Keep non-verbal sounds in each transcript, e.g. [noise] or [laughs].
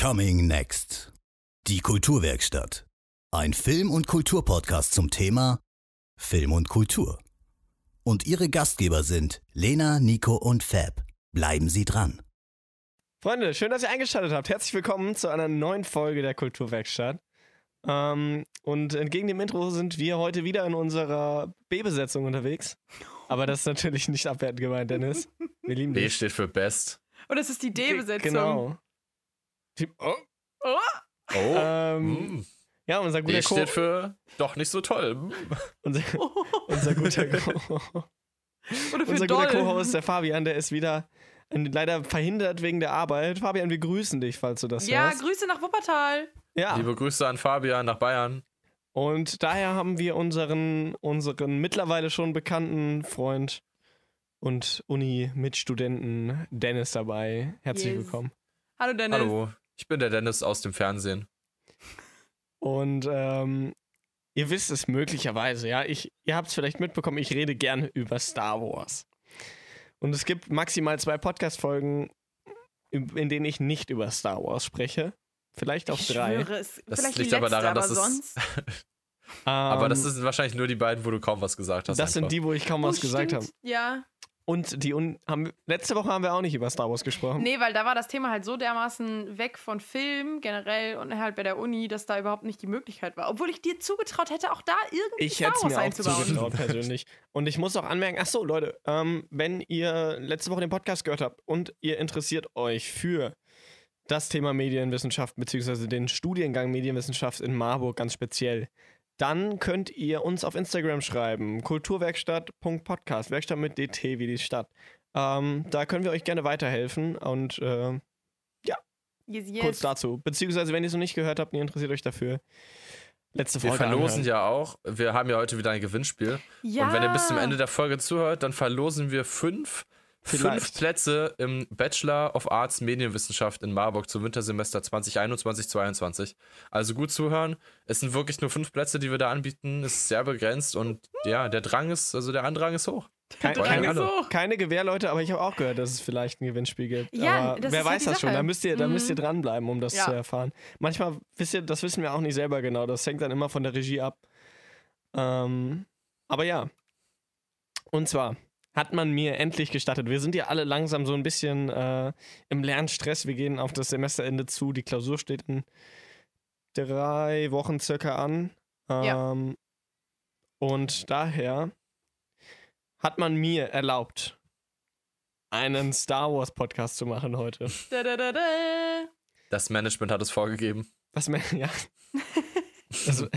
Coming Next. Die Kulturwerkstatt. Ein Film- und Kulturpodcast zum Thema Film und Kultur. Und ihre Gastgeber sind Lena, Nico und Fab. Bleiben Sie dran. Freunde, schön, dass ihr eingeschaltet habt. Herzlich willkommen zu einer neuen Folge der Kulturwerkstatt. Ähm, und entgegen dem Intro sind wir heute wieder in unserer B-Besetzung unterwegs. Aber das ist natürlich nicht abwertend gemeint, Dennis. Wir lieben B dich. steht für Best. Und es ist die D-Besetzung. Genau. Die, oh, Oh, Oh. ähm, mm. ja, unser guter B Co. steht für doch nicht so toll. Mm. [laughs] Unser, [laughs] unser guter Co. oder für Unser doll. guter Co-Host, der Fabian, der ist wieder leider verhindert wegen der Arbeit. Fabian, wir grüßen dich, falls du das Ja, hörst. Grüße nach Wuppertal. Ja, Liebe Grüße an Fabian nach Bayern. und daher haben wir unseren, unseren mittlerweile schon bekannten Freund und Uni-Mitstudenten Dennis dabei. Herzlich Yes. willkommen. Hallo Dennis. Hallo, ich bin der Dennis aus dem Fernsehen. Und ähm, ihr wisst es möglicherweise, ja. Ich, ihr habt es vielleicht mitbekommen, ich rede gerne über Star Wars. Und es gibt maximal zwei Podcast-Folgen, in denen ich nicht über Star Wars spreche. Vielleicht auch Ich drei. schwöre, es Das vielleicht liegt die aber letzte, daran, aber dass es- sonst. [laughs] Aber das Ähm, sind wahrscheinlich nur die beiden, wo du kaum was gesagt hast. das sind einfach. die, wo ich kaum was Oh, gesagt habe. stimmt. Ja. Und die Un haben, letzte Woche haben wir auch nicht über Star Wars gesprochen. Nee, weil da war das Thema halt so dermaßen weg von Film generell und halt bei der Uni, dass da überhaupt nicht die Möglichkeit war. Obwohl ich dir zugetraut hätte, auch da irgendwie Ich Star Wars mir auch einzubauen. zugetraut, persönlich. Und ich muss auch anmerken, ach so, Leute, ähm, wenn ihr letzte Woche den Podcast gehört habt und ihr interessiert euch für das Thema Medienwissenschaft, beziehungsweise den Studiengang Medienwissenschaft in Marburg ganz speziell, dann könnt ihr uns auf Instagram schreiben, kulturwerkstatt.podcast, Werkstatt mit DT wie die Stadt. Ähm, da können wir euch gerne weiterhelfen und äh, Yes, yes. kurz dazu. Beziehungsweise, wenn ihr es noch nicht gehört habt und ihr interessiert euch dafür, letzte Wir Folge verlosen anhören. ja auch, wir haben ja heute wieder ein Gewinnspiel. ja. Und wenn ihr bis zum Ende der Folge zuhört, dann verlosen wir fünf, fünf Vielleicht. Plätze im Bachelor of Arts Medienwissenschaft in Marburg zum Wintersemester 2021-22. Also gut zuhören. Es sind wirklich nur fünf Plätze, die wir da anbieten. Es ist sehr begrenzt und ja, der Drang ist, also der Andrang ist hoch. Kein, keine, so. keine Gewähr, Leute, aber ich habe auch gehört, dass es vielleicht ein Gewinnspiel gibt. Ja, aber das wer ist halt weiß die das schon? Da müsst ihr, da müsst ihr Mhm. dranbleiben, um das Ja. zu erfahren. Manchmal, wisst ihr, das wissen wir auch nicht selber genau. Das hängt dann immer von der Regie ab. Ähm, aber ja. Und zwar hat man mir endlich gestattet. Wir sind ja alle langsam so ein bisschen äh, im Lernstress. Wir gehen auf das Semesterende zu. Die Klausur steht in drei Wochen circa an. Ja. Ähm, Und daher hat man mir erlaubt, einen Star Wars Podcast zu machen heute. Da, da, da, da. Das Management hat es vorgegeben. Was mir, [laughs] ja. Also,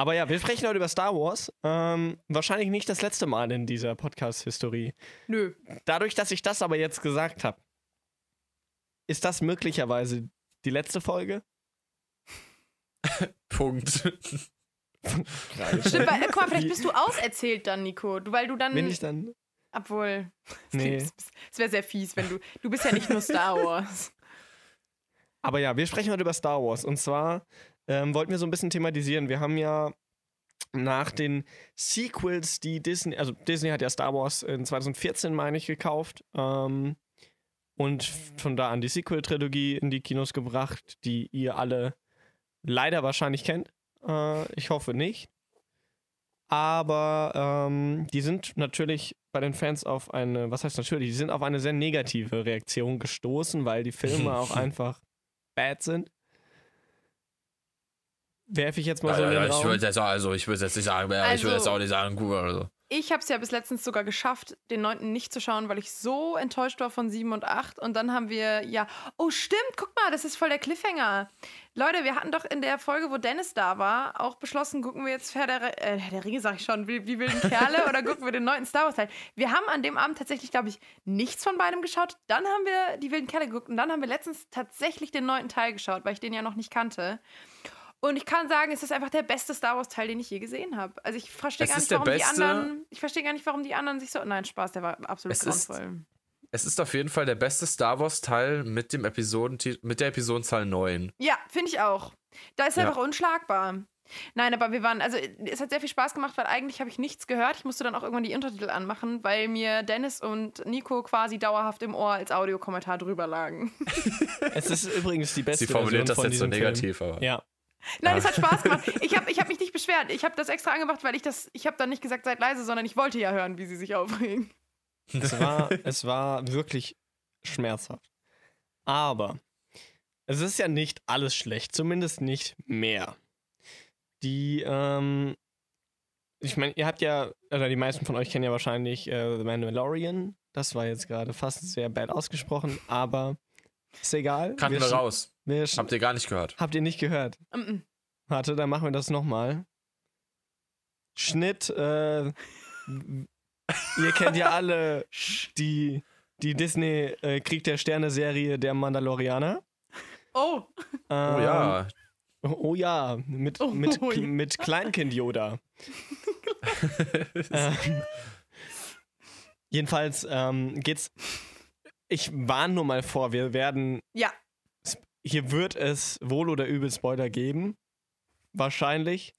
aber ja, wir sprechen heute über Star Wars. Ähm, wahrscheinlich nicht das letzte Mal in dieser Podcast-Historie. Nö. Dadurch, dass ich das aber jetzt gesagt habe, ist das möglicherweise die letzte Folge? [laughs] Punkt. Stimmt, weil, guck mal, vielleicht bist du auserzählt dann, Nico. Du, weil du dann. Bin ich dann? Obwohl. Nee. Es wäre sehr fies, wenn du. Du bist ja nicht nur Star [laughs] Wars. Aber ja, wir sprechen heute über Star Wars. Und zwar ähm, wollten wir so ein bisschen thematisieren. Wir haben ja nach den Sequels, die Disney, also Disney hat ja Star Wars in 2014, meine ich, gekauft. Ähm, und von da an die Sequel-Trilogie in die Kinos gebracht, die ihr alle leider wahrscheinlich kennt. Äh, ich hoffe nicht. Aber ähm, die sind natürlich bei den Fans auf eine, was heißt natürlich, die sind auf eine sehr negative Reaktion gestoßen, weil die Filme [laughs] auch einfach bad sind. Werfe ich jetzt mal so in den ich Raum. würde jetzt, also, ich würde jetzt nicht sagen, ja, ich würde jetzt Also- auch nicht sagen, gut oder so. Ich habe es ja bis letztens sogar geschafft, den neunten nicht zu schauen, weil ich so enttäuscht war von sieben und acht. Und dann haben wir, ja, oh stimmt, guck mal, das ist voll der Cliffhanger. Leute, wir hatten doch in der Folge, wo Dennis da war, auch beschlossen, gucken wir jetzt Herr der, äh, Herr der Ringe, sag ich schon, wie, wie wilden Kerle, [laughs] oder gucken wir den neunten Star Wars Teil. Wir haben an dem Abend tatsächlich, glaube ich, nichts von beidem geschaut. Dann haben wir die wilden Kerle geguckt und dann haben wir letztens tatsächlich den neunten Teil geschaut, weil ich den ja noch nicht kannte. Und ich kann sagen, es ist einfach der beste Star Wars Teil, den ich je gesehen habe. Also ich verstehe gar ist nicht, warum die anderen, ich verstehe gar nicht, warum die anderen sich so, nein, Spaß, der war absolut Es ist- grauenvoll. Es ist auf jeden Fall der beste Star Wars Teil mit dem Episoden mit der Episodenzahl 9. Ja, finde ich auch. Da ist er Ja. einfach unschlagbar. Nein, aber wir waren, also es hat sehr viel Spaß gemacht, weil eigentlich habe ich nichts gehört. Ich musste dann auch irgendwann die Untertitel anmachen, weil mir Dennis und Nico quasi dauerhaft im Ohr als Audiokommentar drüber lagen. Es ist übrigens die beste Sie formuliert das Version von jetzt so diesem Film. negativ, aber. Ja. Nein, es hat Spaß gemacht. [laughs] Ich habe ich hab mich nicht beschwert. Ich habe das extra angemacht, weil ich das, ich habe dann nicht gesagt, seid leise, sondern ich wollte ja hören, wie sie sich aufregen. Es war, es war wirklich schmerzhaft. Aber es ist ja nicht alles schlecht, zumindest nicht mehr. Die, ähm, ich meine, ihr habt ja, oder die meisten von euch kennen ja wahrscheinlich äh, The Mandalorian. Das war jetzt gerade fast sehr bad ausgesprochen, aber ist egal. Kannten wir raus. wir Habt ihr gar nicht gehört. habt ihr nicht gehört? Mm -mm. Warte, dann machen wir das nochmal. Schnitt, äh, ihr kennt ja alle [laughs] die, die Disney äh, Krieg der Sterne Serie Der Mandalorianer. Oh, Oh Ähm, ja. Oh ja, mit, Oh mit, ja. mit Kleinkind Yoda. [laughs] ähm, jedenfalls ähm, geht's. Ich warne nur mal vor, wir werden. Ja. Hier wird es wohl oder übel Spoiler geben. Wahrscheinlich.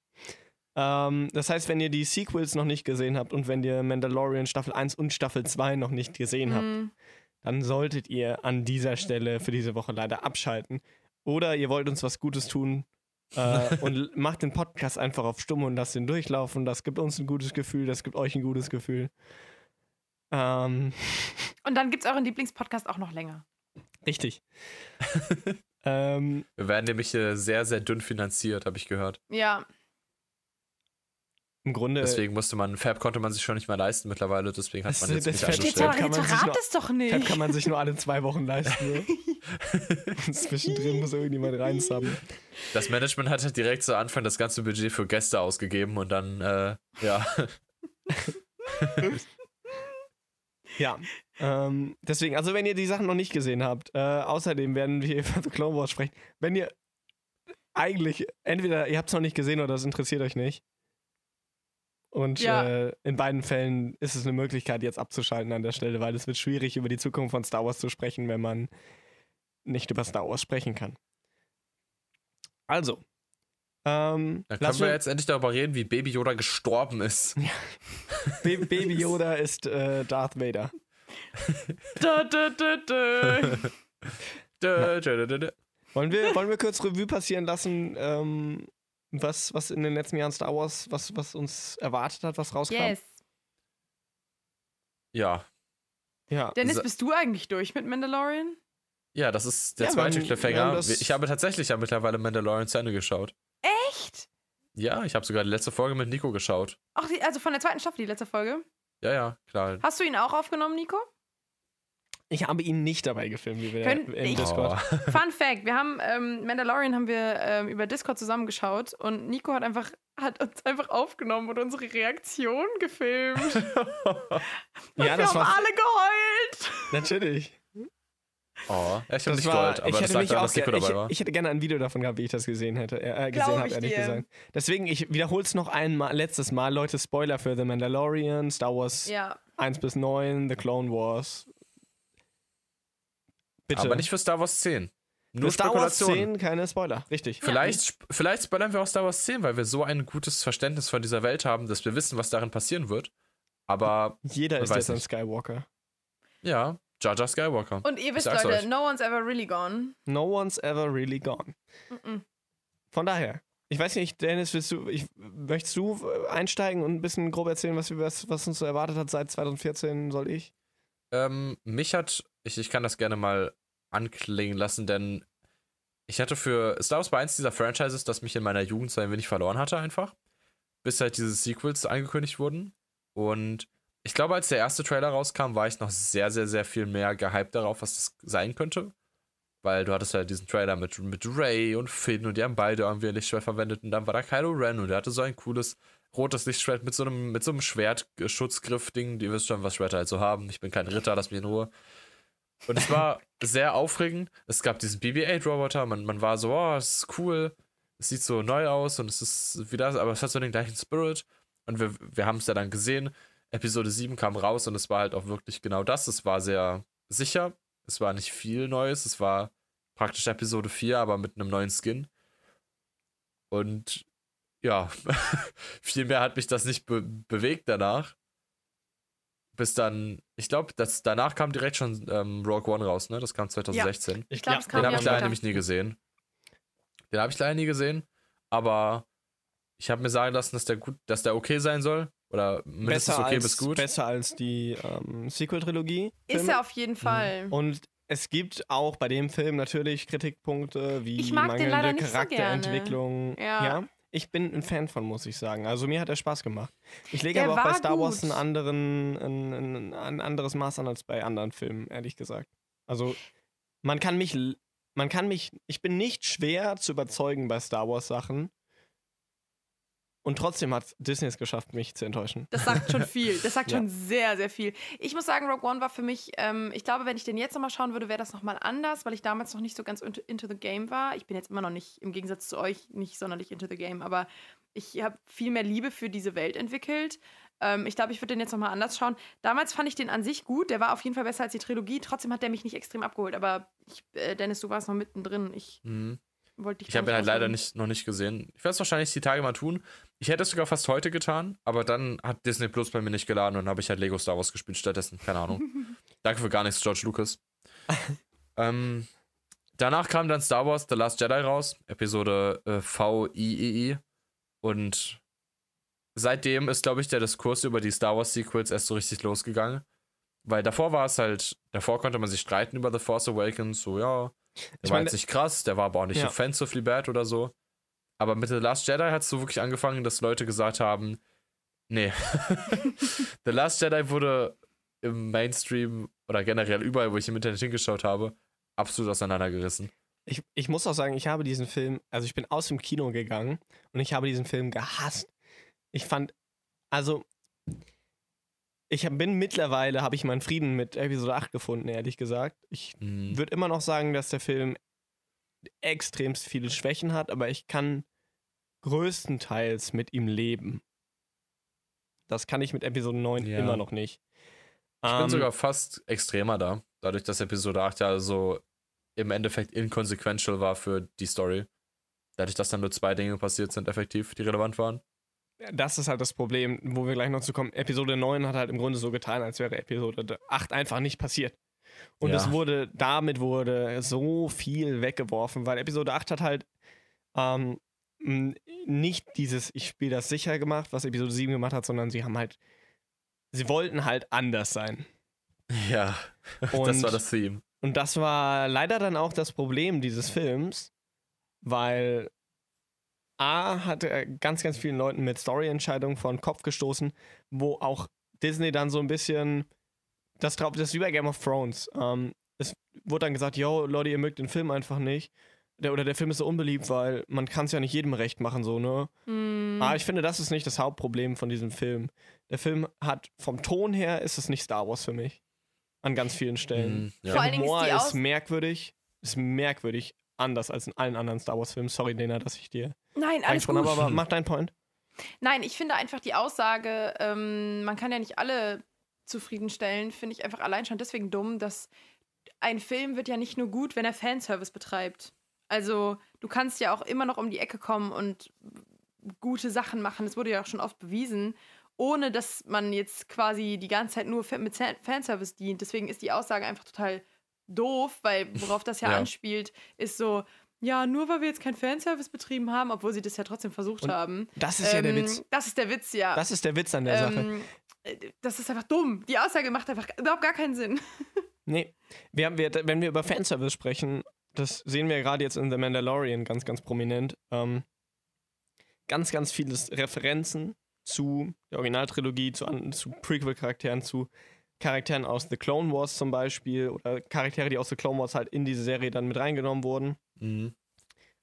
Ähm, das heißt, wenn ihr die Sequels noch nicht gesehen habt und wenn ihr Mandalorian Staffel 1 und Staffel 2 noch nicht gesehen habt, mm, dann solltet ihr an dieser Stelle für diese Woche leider abschalten. Oder ihr wollt uns was Gutes tun äh, und [laughs] macht den Podcast einfach auf Stumm und lasst ihn durchlaufen. Das gibt uns ein gutes Gefühl, das gibt euch ein gutes Gefühl. Ähm, Und dann gibt es euren Lieblingspodcast auch noch länger. richtig. [laughs] ähm, Wir werden nämlich äh, sehr, sehr dünn finanziert, habe ich gehört. Ja, Im Grunde. Deswegen musste man, Fab konnte man sich schon nicht mehr leisten mittlerweile, deswegen hat Das- man jetzt das mich steht angestellt. kann man jetzt nur- es doch nicht. Fab kann man sich nur alle zwei Wochen leisten. Ne? [laughs] [laughs] Zwischendrin muss irgendjemand reinsubben. Das Management hat halt direkt zu Anfang das ganze Budget für Gäste ausgegeben und dann, äh, ja. Ja. Ähm, deswegen, also wenn ihr die Sachen noch nicht gesehen habt, äh, außerdem werden wir [laughs] über The Clone Wars sprechen. Wenn ihr eigentlich, entweder ihr habt es noch nicht gesehen oder es interessiert euch nicht. Und Ja. äh, in beiden Fällen ist es eine Möglichkeit, jetzt abzuschalten an der Stelle, weil es wird schwierig, über die Zukunft von Star Wars zu sprechen, wenn man nicht über Star Wars sprechen kann. Also. Ähm, lass können wir jetzt endlich darüber reden, wie Baby Yoda gestorben ist. Ba- Baby Yoda ist äh, Darth Vader. [laughs] Da, da, da, da. Wollen wir, wollen wir kurz Revue passieren lassen, ähm, was, was in den letzten Jahren Star Wars, was, was uns erwartet hat, was rauskam? Yes. Ja. Ja. Dennis, bist du eigentlich durch mit Mandalorian? Ja, das ist der Ja, zweite Cliffhanger. ich habe tatsächlich ja mittlerweile Mandalorian zu Ende geschaut. Echt? Ja, ich habe sogar die letzte Folge mit Nico geschaut. Ach, die, also von der zweiten Staffel, die letzte Folge. Ja, ja, klar. Hast du ihn auch aufgenommen, Nico? Ich habe ihn nicht dabei gefilmt, wie wir Können- im ich- Discord. Oh. Fun Fact: Wir haben ähm, Mandalorian haben wir ähm, über Discord zusammengeschaut und Nico hat einfach hat uns einfach aufgenommen und unsere Reaktion gefilmt. [laughs] Ja, wir das haben war alle geheult. natürlich. Oh, ja, ich habe Das nicht war, geheult, aber ich das hätte lag mich auch dass ich, dabei war. ich hätte gerne ein Video davon gehabt, wie ich das gesehen hätte, äh, gesehen habe, ich ehrlich dir. gesagt. Deswegen, ich wiederhole es noch einmal, letztes Mal, Leute, Spoiler für The Mandalorian, Star Wars Ja. 1 bis 9, The Clone Wars. Bitte. Aber nicht für Star Wars 10. Nur Für Star Wars Spekulation. 10 keine Spoiler, richtig. Vielleicht, sp- vielleicht spoilern wir auch Star Wars 10, weil wir so ein gutes Verständnis von dieser Welt haben, dass wir wissen, was darin passieren wird. Aber Jeder ist jetzt ein. Skywalker. ja, Jar Jar Skywalker. Und ihr wisst, Leute, euch. no one's ever really gone. No one's ever really gone. Mm-mm. Von daher, ich weiß nicht, Dennis, willst du, ich, möchtest du äh, einsteigen und ein bisschen grob erzählen, was, wir- was, was uns so erwartet hat seit 2014? Soll ich? Ähm, mich hat, ich, ich kann das gerne mal anklingen lassen, denn ich hatte für Star Wars war eins dieser Franchises, das mich in meiner Jugend so ein wenig verloren hatte, einfach. Bis halt diese Sequels angekündigt wurden. Und ich glaube, als der erste Trailer rauskam, war ich noch sehr, sehr, sehr viel mehr gehypt darauf, was das sein könnte. Weil du hattest halt diesen Trailer mit, mit Ray und Finn und die haben beide irgendwie ein Lichtschwert verwendet und dann war da Kylo Ren und der hatte so ein cooles rotes Lichtschwert mit so einem, mit so einem Schwertschutzgriff-Ding. Die wisst schon, was Schwerter halt so haben. Ich bin kein Ritter, lass mich in Ruhe. Und es war [laughs] sehr aufregend. Es gab diesen BB-8-Roboter, man, man war so, oh, es ist cool, es sieht so neu aus und es ist wieder, aber es hat so den gleichen Spirit. Und wir, wir haben es ja dann gesehen. Episode 7 kam raus und es war halt auch wirklich genau das. Es war sehr sicher. Es war nicht viel Neues. Es war praktisch Episode 4, aber mit einem neuen Skin. Und ja, [laughs] viel mehr hat mich das nicht be bewegt danach. Bis dann, ich glaube, danach kam direkt schon ähm, Rogue One raus, ne? Das kam 2016. Ich glaube, es kam Den habe ja ich leider nämlich nie gesehen. Den habe ich leider nie gesehen, aber ich habe mir sagen lassen, dass der gut, dass der okay sein soll. Oder mindestens besser okay als, bis gut. Besser als die ähm, Sequel-Trilogie. Ist er auf jeden Fall. Und es gibt auch bei dem Film natürlich Kritikpunkte wie Ich mag den mangelnde nicht so Charakterentwicklung. gerne. Ja. Ich bin ein Fan von, muss ich sagen. Also mir hat er Spaß gemacht. Ich lege Der aber auch bei Star Wars gut. einen anderen, ein, ein, ein anderes Maß an als bei anderen Filmen, ehrlich gesagt. Also man kann mich, man kann mich, ich bin nicht schwer zu überzeugen bei Star Wars Sachen. Und trotzdem hat Disney es geschafft, mich zu enttäuschen. Das sagt schon [laughs] viel. Das sagt Ja. schon sehr, sehr viel. Ich muss sagen, Rogue One war für mich, ähm, ich glaube, wenn ich den jetzt nochmal schauen würde, wäre das nochmal anders, weil ich damals noch nicht so ganz into, into the game war. Ich bin jetzt immer noch nicht, im Gegensatz zu euch, nicht sonderlich into the game, aber ich habe viel mehr Liebe für diese Welt entwickelt. Ähm, ich glaube, ich würde den jetzt nochmal anders schauen. Damals fand ich den an sich gut. Der war auf jeden Fall besser als die Trilogie. Trotzdem hat der mich nicht extrem abgeholt. Aber ich, äh, Dennis, du warst noch mittendrin. Ich Mhm. Wollte Ich da habe ihn halt leider nicht, noch nicht gesehen. Ich werde es wahrscheinlich die Tage mal tun. Ich hätte es sogar fast heute getan, aber dann hat Disney Plus bei mir nicht geladen und habe ich halt Lego Star Wars gespielt stattdessen. Keine Ahnung. [laughs] Danke für gar nichts, George Lucas. [laughs] ähm, danach kam dann Star Wars The Last Jedi raus, Episode äh, VIII. Und seitdem ist, glaube ich, der Diskurs über die Star Wars Sequels erst so richtig losgegangen. Weil davor war es halt, davor konnte man sich streiten über The Force Awakens, so ja, der Ich war meine, jetzt nicht krass, der war aber auch nicht Ja. offensively bad oder so. Aber mit The Last Jedi hat es so wirklich angefangen, dass Leute gesagt haben, nee. [laughs] The Last Jedi wurde im Mainstream oder generell überall, wo ich im Internet hingeschaut habe, absolut auseinandergerissen. Ich, ich muss auch sagen, ich habe diesen Film, also ich bin aus dem Kino gegangen und ich habe diesen Film gehasst. Ich fand, also, ich hab, bin mittlerweile, habe ich meinen Frieden mit Episode 8 gefunden, ehrlich gesagt. Ich Mhm. würde immer noch sagen, dass der Film extremst viele Schwächen hat, aber ich kann größtenteils mit ihm leben. Das kann ich mit Episode 9 Ja. immer noch nicht. Ich bin Ähm, sogar fast extremer da, dadurch, dass Episode 8 ja so im Endeffekt inconsequential war für die Story. Dadurch, dass dann nur zwei Dinge passiert sind, effektiv, die relevant waren. Das ist halt das Problem, wo wir gleich noch zu kommen. Episode 9 hat halt im Grunde so getan, als wäre Episode 8 einfach nicht passiert. Und Ja. es wurde, damit wurde so viel weggeworfen, weil Episode 8 hat halt ähm, nicht dieses Ich spiele das sicher gemacht, was Episode 7 gemacht hat, sondern sie haben halt, sie wollten halt anders sein. Ja, [laughs] das Und- war das Theme. Und das war leider dann auch das Problem dieses Films, weil A hat er ganz, ganz vielen Leuten mit Storyentscheidungen vor den Kopf gestoßen, wo auch Disney dann so ein bisschen das drauf, das ist wie bei Game of Thrones. Ähm, es wurde dann gesagt, yo, Leute, ihr mögt den Film einfach nicht. Der, oder der Film ist so unbeliebt, weil man kann es ja nicht jedem recht machen, so, ne? Mm, Aber ich finde, das ist nicht das Hauptproblem von diesem Film. Der Film hat, vom Ton her ist es nicht Star Wars für mich. An ganz vielen Stellen. Mhm, ja. Vor allen Der Dingen ist Humor die ist, Aus- merkwürdig. Ist merkwürdig anders als in allen anderen Star Wars-Filmen. Sorry, Lena, dass ich dir Nein, alles gut. habe, aber mach deinen Point. Nein, ich finde einfach die Aussage, ähm, man kann ja nicht alle zufriedenstellen, finde ich einfach allein schon deswegen dumm, dass ein Film wird ja nicht nur gut, wenn er Fanservice betreibt. Also du kannst ja auch immer noch um die Ecke kommen und gute Sachen machen. Das wurde ja auch schon oft bewiesen, ohne dass man jetzt quasi die ganze Zeit nur mit Fan- Fanservice dient. Deswegen ist die Aussage einfach total doof, weil worauf das ja, [laughs] Ja. anspielt, ist so, ja, nur weil wir jetzt keinen Fanservice betrieben haben, obwohl sie das ja trotzdem versucht Und haben. Das ist ja der Ähm, Witz. Das ist der Witz, ja. Das ist der Witz an der Sache. ähm, äh, das ist einfach dumm. Die Aussage macht einfach überhaupt gar keinen Sinn. [laughs] Nee. Wir haben, wir, wenn wir über Fanservice sprechen, das sehen wir gerade jetzt in The Mandalorian ganz, ganz prominent. Ähm, ganz, ganz viele Referenzen zu der Originaltrilogie, zu, zu Prequel-Charakteren, zu Charakteren aus The Clone Wars zum Beispiel oder Charaktere, die aus The Clone Wars halt in diese Serie dann mit reingenommen wurden. Mhm.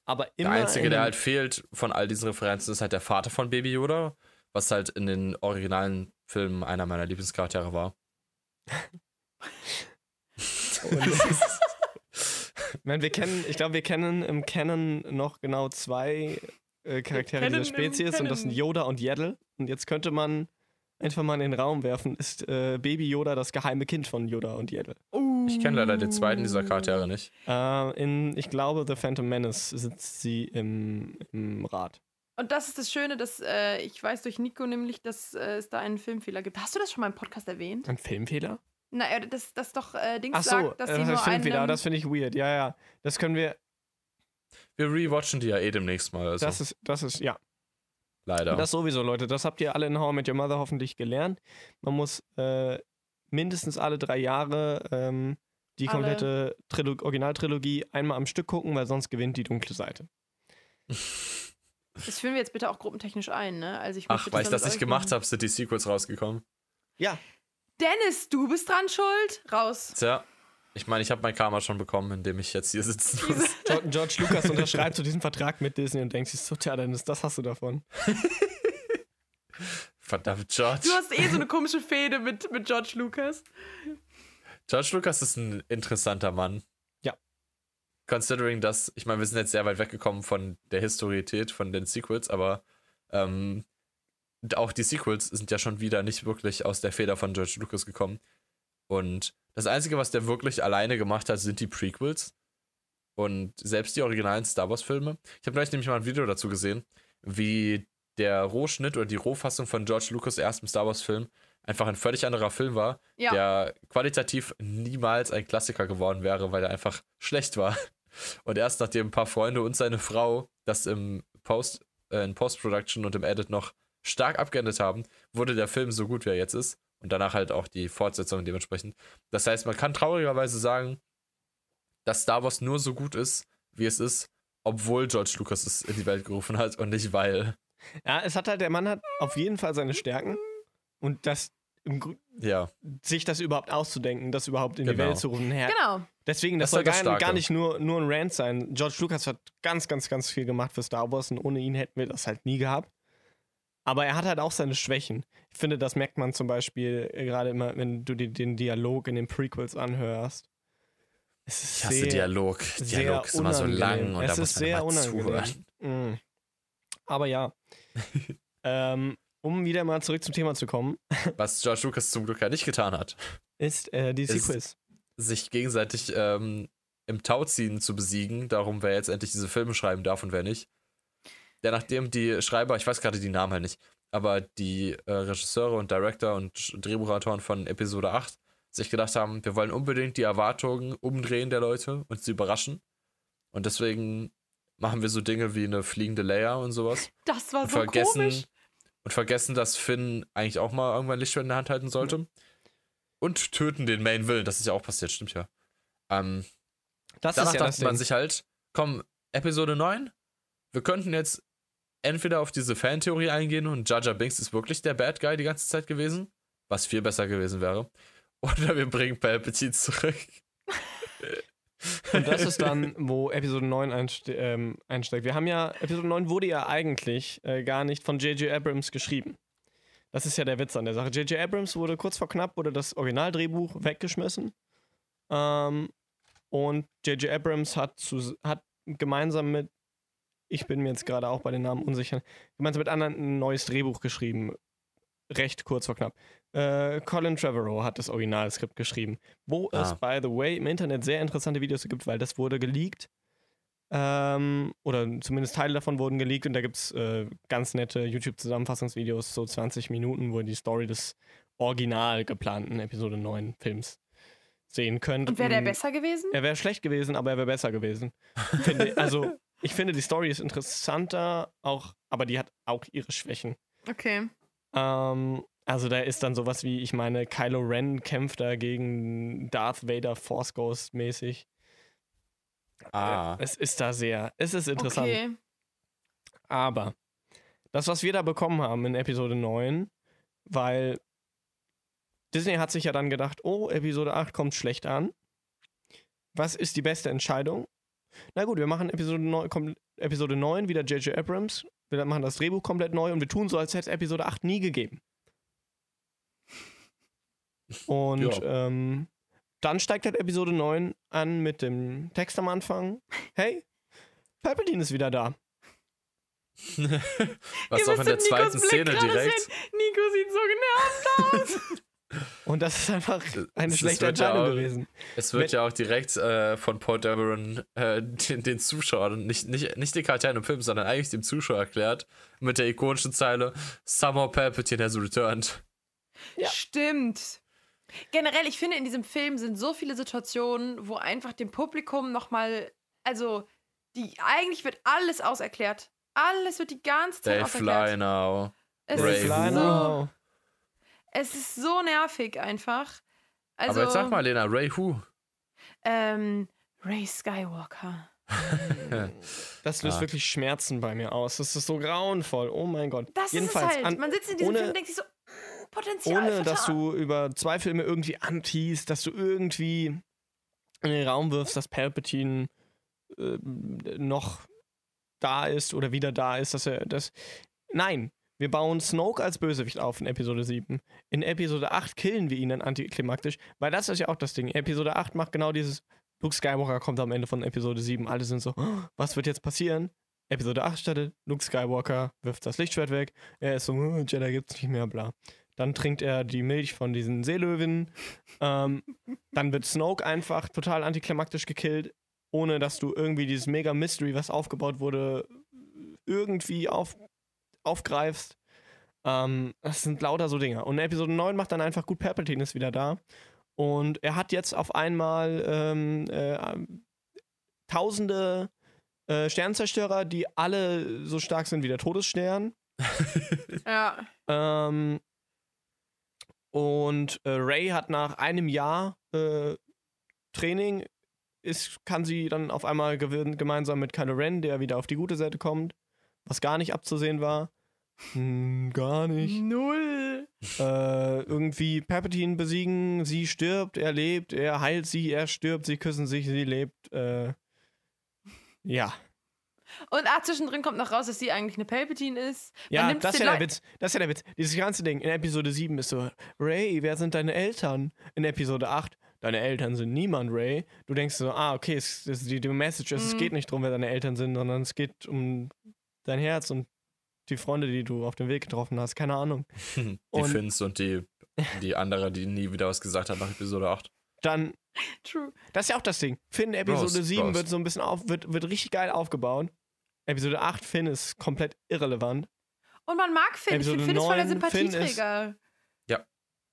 Aber immer. Der einzige, in der halt fehlt von all diesen Referenzen, ist halt der Vater von Baby Yoda, was halt in den originalen Filmen einer meiner Lieblingscharaktere war. Ich meine, wir kennen, ich glaube, wir kennen im Canon noch genau zwei äh, Charaktere dieser Spezies und das sind. Yoda und Yaddle. Und jetzt könnte man einfach mal in den Raum werfen, ist äh, Baby Yoda das geheime Kind von Yoda und Yaddle? Ich kenne leider den zweiten dieser Charaktere nicht. Äh, in, ich glaube, The Phantom Menace sitzt sie im, im Rat. Und das ist das Schöne, dass äh, ich weiß durch Nico nämlich, dass äh, es da einen Filmfehler gibt. Hast du das schon mal im Podcast erwähnt? Ein Filmfehler? Na, äh, das, das doch äh, Dings Ach so, sagt, dass das sie nur Filmfehler, einen, das finde ich weird. Ja, ja. Das können wir, Wir rewatchen die ja eh demnächst mal. Also, das ist, das ist, ja. Leider. Das sowieso, Leute. Das habt ihr alle in How I Met Your Mother hoffentlich gelernt. Man muss äh, mindestens alle drei Jahre ähm, die Alle. komplette Trilo Originaltrilogie einmal am Stück gucken, weil sonst gewinnt die dunkle Seite. Das führen wir jetzt bitte auch gruppentechnisch ein, ne? Also ich Ach, weil ich das nicht gemacht habe, sind die Sequels rausgekommen. Ja. Dennis, du bist dran schuld. Raus. Tja, ich meine, ich habe mein Karma schon bekommen, indem ich jetzt hier sitzen muss. [laughs] George, George Lucas [laughs] unterschreibt so diesen Vertrag mit Disney und denkt sich so, tja, Dennis, das hast du davon. Verdammt, George. Du hast eh so eine komische Fehde mit, mit George Lucas. George Lucas ist ein interessanter Mann. Ja. Considering dass, ich meine, wir sind jetzt sehr weit weggekommen von der Historität von den Sequels, aber ähm, auch die Sequels sind ja schon wieder nicht wirklich aus der Feder von George Lucas gekommen. Und das Einzige, was der wirklich alleine gemacht hat, sind die Prequels. Und selbst die originalen Star Wars-Filme. Ich habe gleich nämlich mal ein Video dazu gesehen, wie der Rohschnitt oder die Rohfassung von George Lucas erstem Star Wars-Film einfach ein völlig anderer Film war, Ja. der qualitativ niemals ein Klassiker geworden wäre, weil er einfach schlecht war. Und erst nachdem ein paar Freunde und seine Frau das im Post, äh, in Post-Production und im Edit noch stark abgeändert haben, wurde der Film so gut, wie er jetzt ist. Und danach halt auch die Fortsetzung dementsprechend. Das heißt, man kann traurigerweise sagen, dass Star Wars nur so gut ist, wie es ist, obwohl George Lucas es in die Welt gerufen hat und nicht weil. Ja, es hat halt, der Mann hat auf jeden Fall seine Stärken und das Ja. sich das überhaupt auszudenken, das überhaupt in die Genau. Welt zu rufen. Her Genau. Deswegen, das, Das soll halt das gar, gar nicht nur, nur ein Rant sein. George Lucas hat ganz, ganz, ganz viel gemacht für Star Wars und ohne ihn hätten wir das halt nie gehabt. Aber er hat halt auch seine Schwächen. Ich finde, das merkt man zum Beispiel äh, gerade immer, wenn du dir den Dialog in den Prequels anhörst. Es ist Ich hasse sehr, Dialog. Dialog ist immer so unangenehm. lang und Es da muss man sehr unangenehm. zuhören. Mm. Aber ja. [laughs] ähm, um wieder mal zurück zum Thema zu kommen, Was George Lucas zum Glück ja nicht getan hat. ist äh, die Sequels. sich gegenseitig ähm, im Tauziehen zu besiegen, darum wer jetzt endlich diese Filme schreiben darf und wer nicht. Ja, nachdem die Schreiber, ich weiß gerade die Namen halt nicht, aber die äh, Regisseure und Director und Drehbuchautoren von Episode 8 sich gedacht haben, wir wollen unbedingt die Erwartungen umdrehen der Leute und sie überraschen. Und deswegen machen wir so Dinge wie eine fliegende Leia und sowas. [laughs] Das war Und so vergessen, komisch. und vergessen, dass Finn eigentlich auch mal irgendwann Lichtschwert in der Hand halten sollte. Und töten den Main Villain. Das ist ja auch passiert, stimmt ja. Ähm, Das danach ist ja das dachte man Ding. sich halt, komm, Episode 9, wir könnten jetzt entweder auf diese Fantheorie eingehen und Jar Binks ist wirklich der Bad Guy die ganze Zeit gewesen, was viel besser gewesen wäre. [laughs] Oder wir bringen Palpatine zurück. [laughs] Und das ist dann, wo Episode 9 einste ähm, einsteigt. Wir haben ja, Episode 9 wurde ja eigentlich äh, gar nicht von J.J. Abrams geschrieben. Das ist ja der Witz an der Sache. J.J. Abrams wurde kurz vor knapp, wurde das Originaldrehbuch weggeschmissen. Ähm, und J.J. Abrams hat, zu, hat gemeinsam mit, ich bin mir jetzt gerade auch bei den Namen unsicher, gemeinsam mit anderen ein neues Drehbuch geschrieben. Recht kurz vor knapp. Äh, Colin Trevorrow hat das Originalskript geschrieben. Wo es, Ah. by the way, im Internet sehr interessante Videos gibt, weil das wurde geleakt. Ähm, oder zumindest Teile davon wurden geleakt und da gibt es äh, ganz nette YouTube-Zusammenfassungsvideos, so 20 Minuten, wo ihr die Story des original geplanten Episode 9 Films sehen könnt. Und wäre der Mm, besser gewesen? Er wäre schlecht gewesen, aber er wäre besser gewesen. Finde, also, [laughs] ich finde, die Story ist interessanter, auch, aber die hat auch ihre Schwächen. Okay. Ähm, also da ist dann sowas wie, ich meine, Kylo Ren kämpft da gegen Darth Vader Force Ghost mäßig. Ah. Es ist da sehr, es ist interessant. Okay. Aber das, was wir da bekommen haben in Episode 9, weil Disney hat sich ja dann gedacht, oh, Episode 8 kommt schlecht an. Was ist die beste Entscheidung? Na gut, wir machen Episode 9, kom- Episode 9 wieder J.J. Abrams. Wir machen das Drehbuch komplett neu und wir tun so, als hätte es Episode 8 nie gegeben. Und Ja. ähm, dann steigt halt Episode 9 an mit dem Text am Anfang. Hey, Palpatine ist wieder da. [laughs] Was Ihr auch in der zweiten Blick Szene direkt. sehen. Nico sieht so genervt aus. [laughs] Und das ist einfach eine Es- es schlechte wird ja Entscheidung auch- gewesen. Es wird Wenn- ja auch direkt äh, von Paul Dameron äh, den, den Zuschauern, nicht, nicht, nicht den Charakteren im Film, sondern eigentlich dem Zuschauer erklärt, mit der ikonischen Zeile Somehow Palpatine has returned. Ja. Stimmt. Generell, ich finde, in diesem Film sind so viele Situationen, wo einfach dem Publikum nochmal, also, die, eigentlich wird alles auserklärt. Alles wird die ganze Zeit They auserklärt. fly now. Es Ray ist, Fly so, now. Es ist so nervig einfach. Also, Aber jetzt sag mal, Lena, Ray Who? Ähm, Ray Skywalker. [laughs] Das löst Ah. wirklich Schmerzen bei mir aus. Das ist so grauenvoll. Oh mein Gott. Das Jedenfalls, ist es halt. an- Man sitzt in diesem ohne- Film und denkt sich so, mm, Potenzial ohne dass vertan. du über zwei Filme irgendwie antiest, dass du irgendwie in den Raum wirfst, dass Palpatine äh, noch da ist oder wieder da ist, dass er das. Nein, wir bauen Snoke als Bösewicht auf in Episode 7. In Episode 8 killen wir ihn dann antiklimaktisch, weil das ist ja auch das Ding. Episode 8 macht genau dieses. Luke Skywalker kommt am Ende von Episode 7. Alle sind so, "Oh, was wird jetzt passieren? Episode 8 startet, Luke Skywalker wirft das Lichtschwert weg. Er ist so, "Oh, Jedi gibt's nicht mehr, bla. Dann trinkt er die Milch von diesen Seelöwen. Ähm, dann wird Snoke einfach total antiklimaktisch gekillt, ohne dass du irgendwie dieses mega Mystery, was aufgebaut wurde, irgendwie auf, aufgreifst. Ähm, das sind lauter so Dinge. Und Episode 9 macht dann einfach gut, Palpatine ist wieder da. Und er hat jetzt auf einmal ähm, äh, tausende äh, Sternzerstörer, die alle so stark sind wie der Todesstern. [laughs] Ja. Ähm, und äh, Ray hat nach einem Jahr äh, Training, ist, kann sie dann auf einmal gewin- gemeinsam mit Kylo Ren, der wieder auf die gute Seite kommt, was gar nicht abzusehen war. Hm, gar nicht. Null. Äh, irgendwie Palpatine besiegen, sie stirbt, er lebt, er heilt sie, er stirbt, sie küssen sich, sie lebt. Äh, ja. Und ah, zwischendrin kommt noch raus, dass sie eigentlich eine Palpatine ist. Man Ja, das ist ja der Witz. Das ist ja der Witz. Dieses ganze Ding in Episode 7 ist so, Ray, wer sind deine Eltern? In Episode 8, deine Eltern sind niemand, Ray. Du denkst so, ah, okay, es, es, die, die Message ist, es Mhm. geht nicht darum, wer deine Eltern sind, sondern es geht um dein Herz und die Freunde, die du auf dem Weg getroffen hast. Keine Ahnung. [laughs] Die Und- Finns und die, die andere, die nie wieder was gesagt hat nach Episode 8. Dann, True. das ist ja auch das Ding. Finn, Episode Roast, 7 roast. wird so ein bisschen auf, wird, wird richtig geil aufgebaut. Episode 8, Finn ist komplett irrelevant. Und man mag Finn. Ich Episode finde, Finn ist voll der 9, Sympathieträger.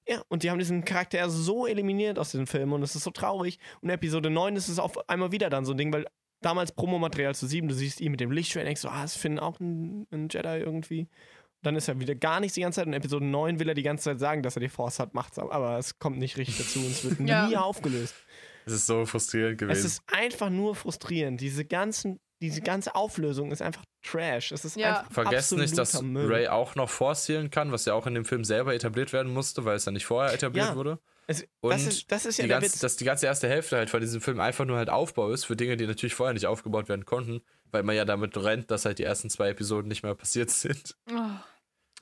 Ja, und die haben diesen Charakter so eliminiert aus dem Film und es ist so traurig. Und Episode 9 ist es auf einmal wieder dann so ein Ding, weil damals Promomaterial zu 7, du siehst ihn mit dem Lichtschwert denkst so, ah, ist Finn auch ein, ein Jedi irgendwie. Und dann ist er wieder gar nichts die ganze Zeit. Und in Episode 9 will er die ganze Zeit sagen, dass er die Force hat, macht's aber, aber es kommt nicht richtig dazu und es wird [laughs] Ja. nie aufgelöst. Es ist so frustrierend Es gewesen. ist einfach nur frustrierend. Diese ganzen, diese ganze Auflösung ist einfach Trash. Es ist Ja. einfach Vergesst nicht, dass Müll. Ray auch noch forcieren kann, was ja auch in dem Film selber etabliert werden musste, weil es ja nicht vorher etabliert Ja. wurde. Es, Und das, ist, das ist ja die ganze, Witz. dass die ganze erste Hälfte halt von diesem Film einfach nur halt Aufbau ist für Dinge, die natürlich vorher nicht aufgebaut werden konnten, weil man ja damit rennt, dass halt die ersten zwei Episoden nicht mehr passiert sind. Oh.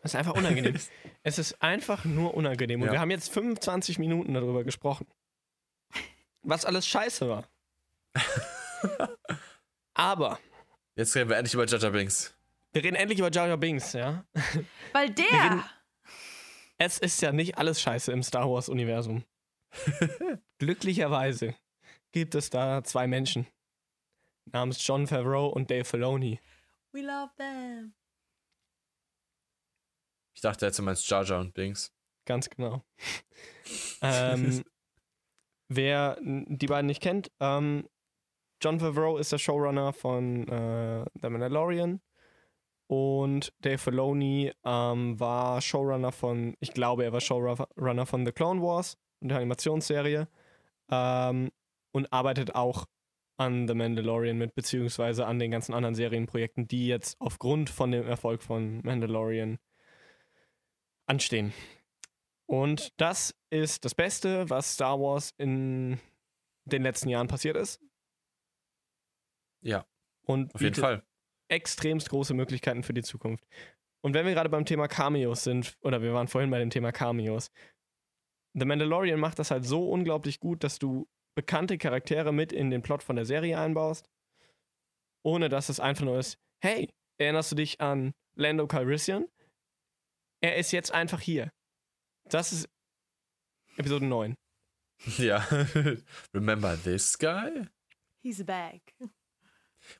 Es ist einfach unangenehm. [laughs] es ist einfach nur unangenehm. Und Ja. wir haben jetzt 25 Minuten darüber gesprochen. Was alles scheiße war. [laughs] Aber Jetzt reden wir endlich über Jaja Binks. wir reden endlich über Jar Binks, ja? Weil reden- der. Es ist ja nicht alles scheiße im Star Wars-Universum. [laughs] Glücklicherweise gibt es da zwei Menschen. Namens John Favreau und Dave Filoni. We love them. Ich dachte jetzt, du meinst Jar Jar und Binks. Ganz genau. [laughs] ähm, wer die beiden nicht kennt, ähm, John Favreau ist der Showrunner von äh, The Mandalorian und Dave Filoni ähm, war Showrunner von, ich glaube, er war Showrunner von The Clone Wars und der Animationsserie ähm, und arbeitet auch an The Mandalorian mit, beziehungsweise an den ganzen anderen Serienprojekten, die jetzt aufgrund von dem Erfolg von Mandalorian anstehen. Und das ist das Beste, was Star Wars in den letzten Jahren passiert ist. Ja, Und auf jeden Fall. Extremst große Möglichkeiten für die Zukunft. Und wenn wir gerade beim Thema Cameos sind, oder wir waren vorhin bei dem Thema Cameos, The Mandalorian macht das halt so unglaublich gut, dass du bekannte Charaktere mit in den Plot von der Serie einbaust, ohne dass es einfach nur ist, hey, erinnerst du dich an Lando Calrissian? Er ist jetzt einfach hier. Das ist Episode 9. [laughs] Ja. Remember this guy? He's back.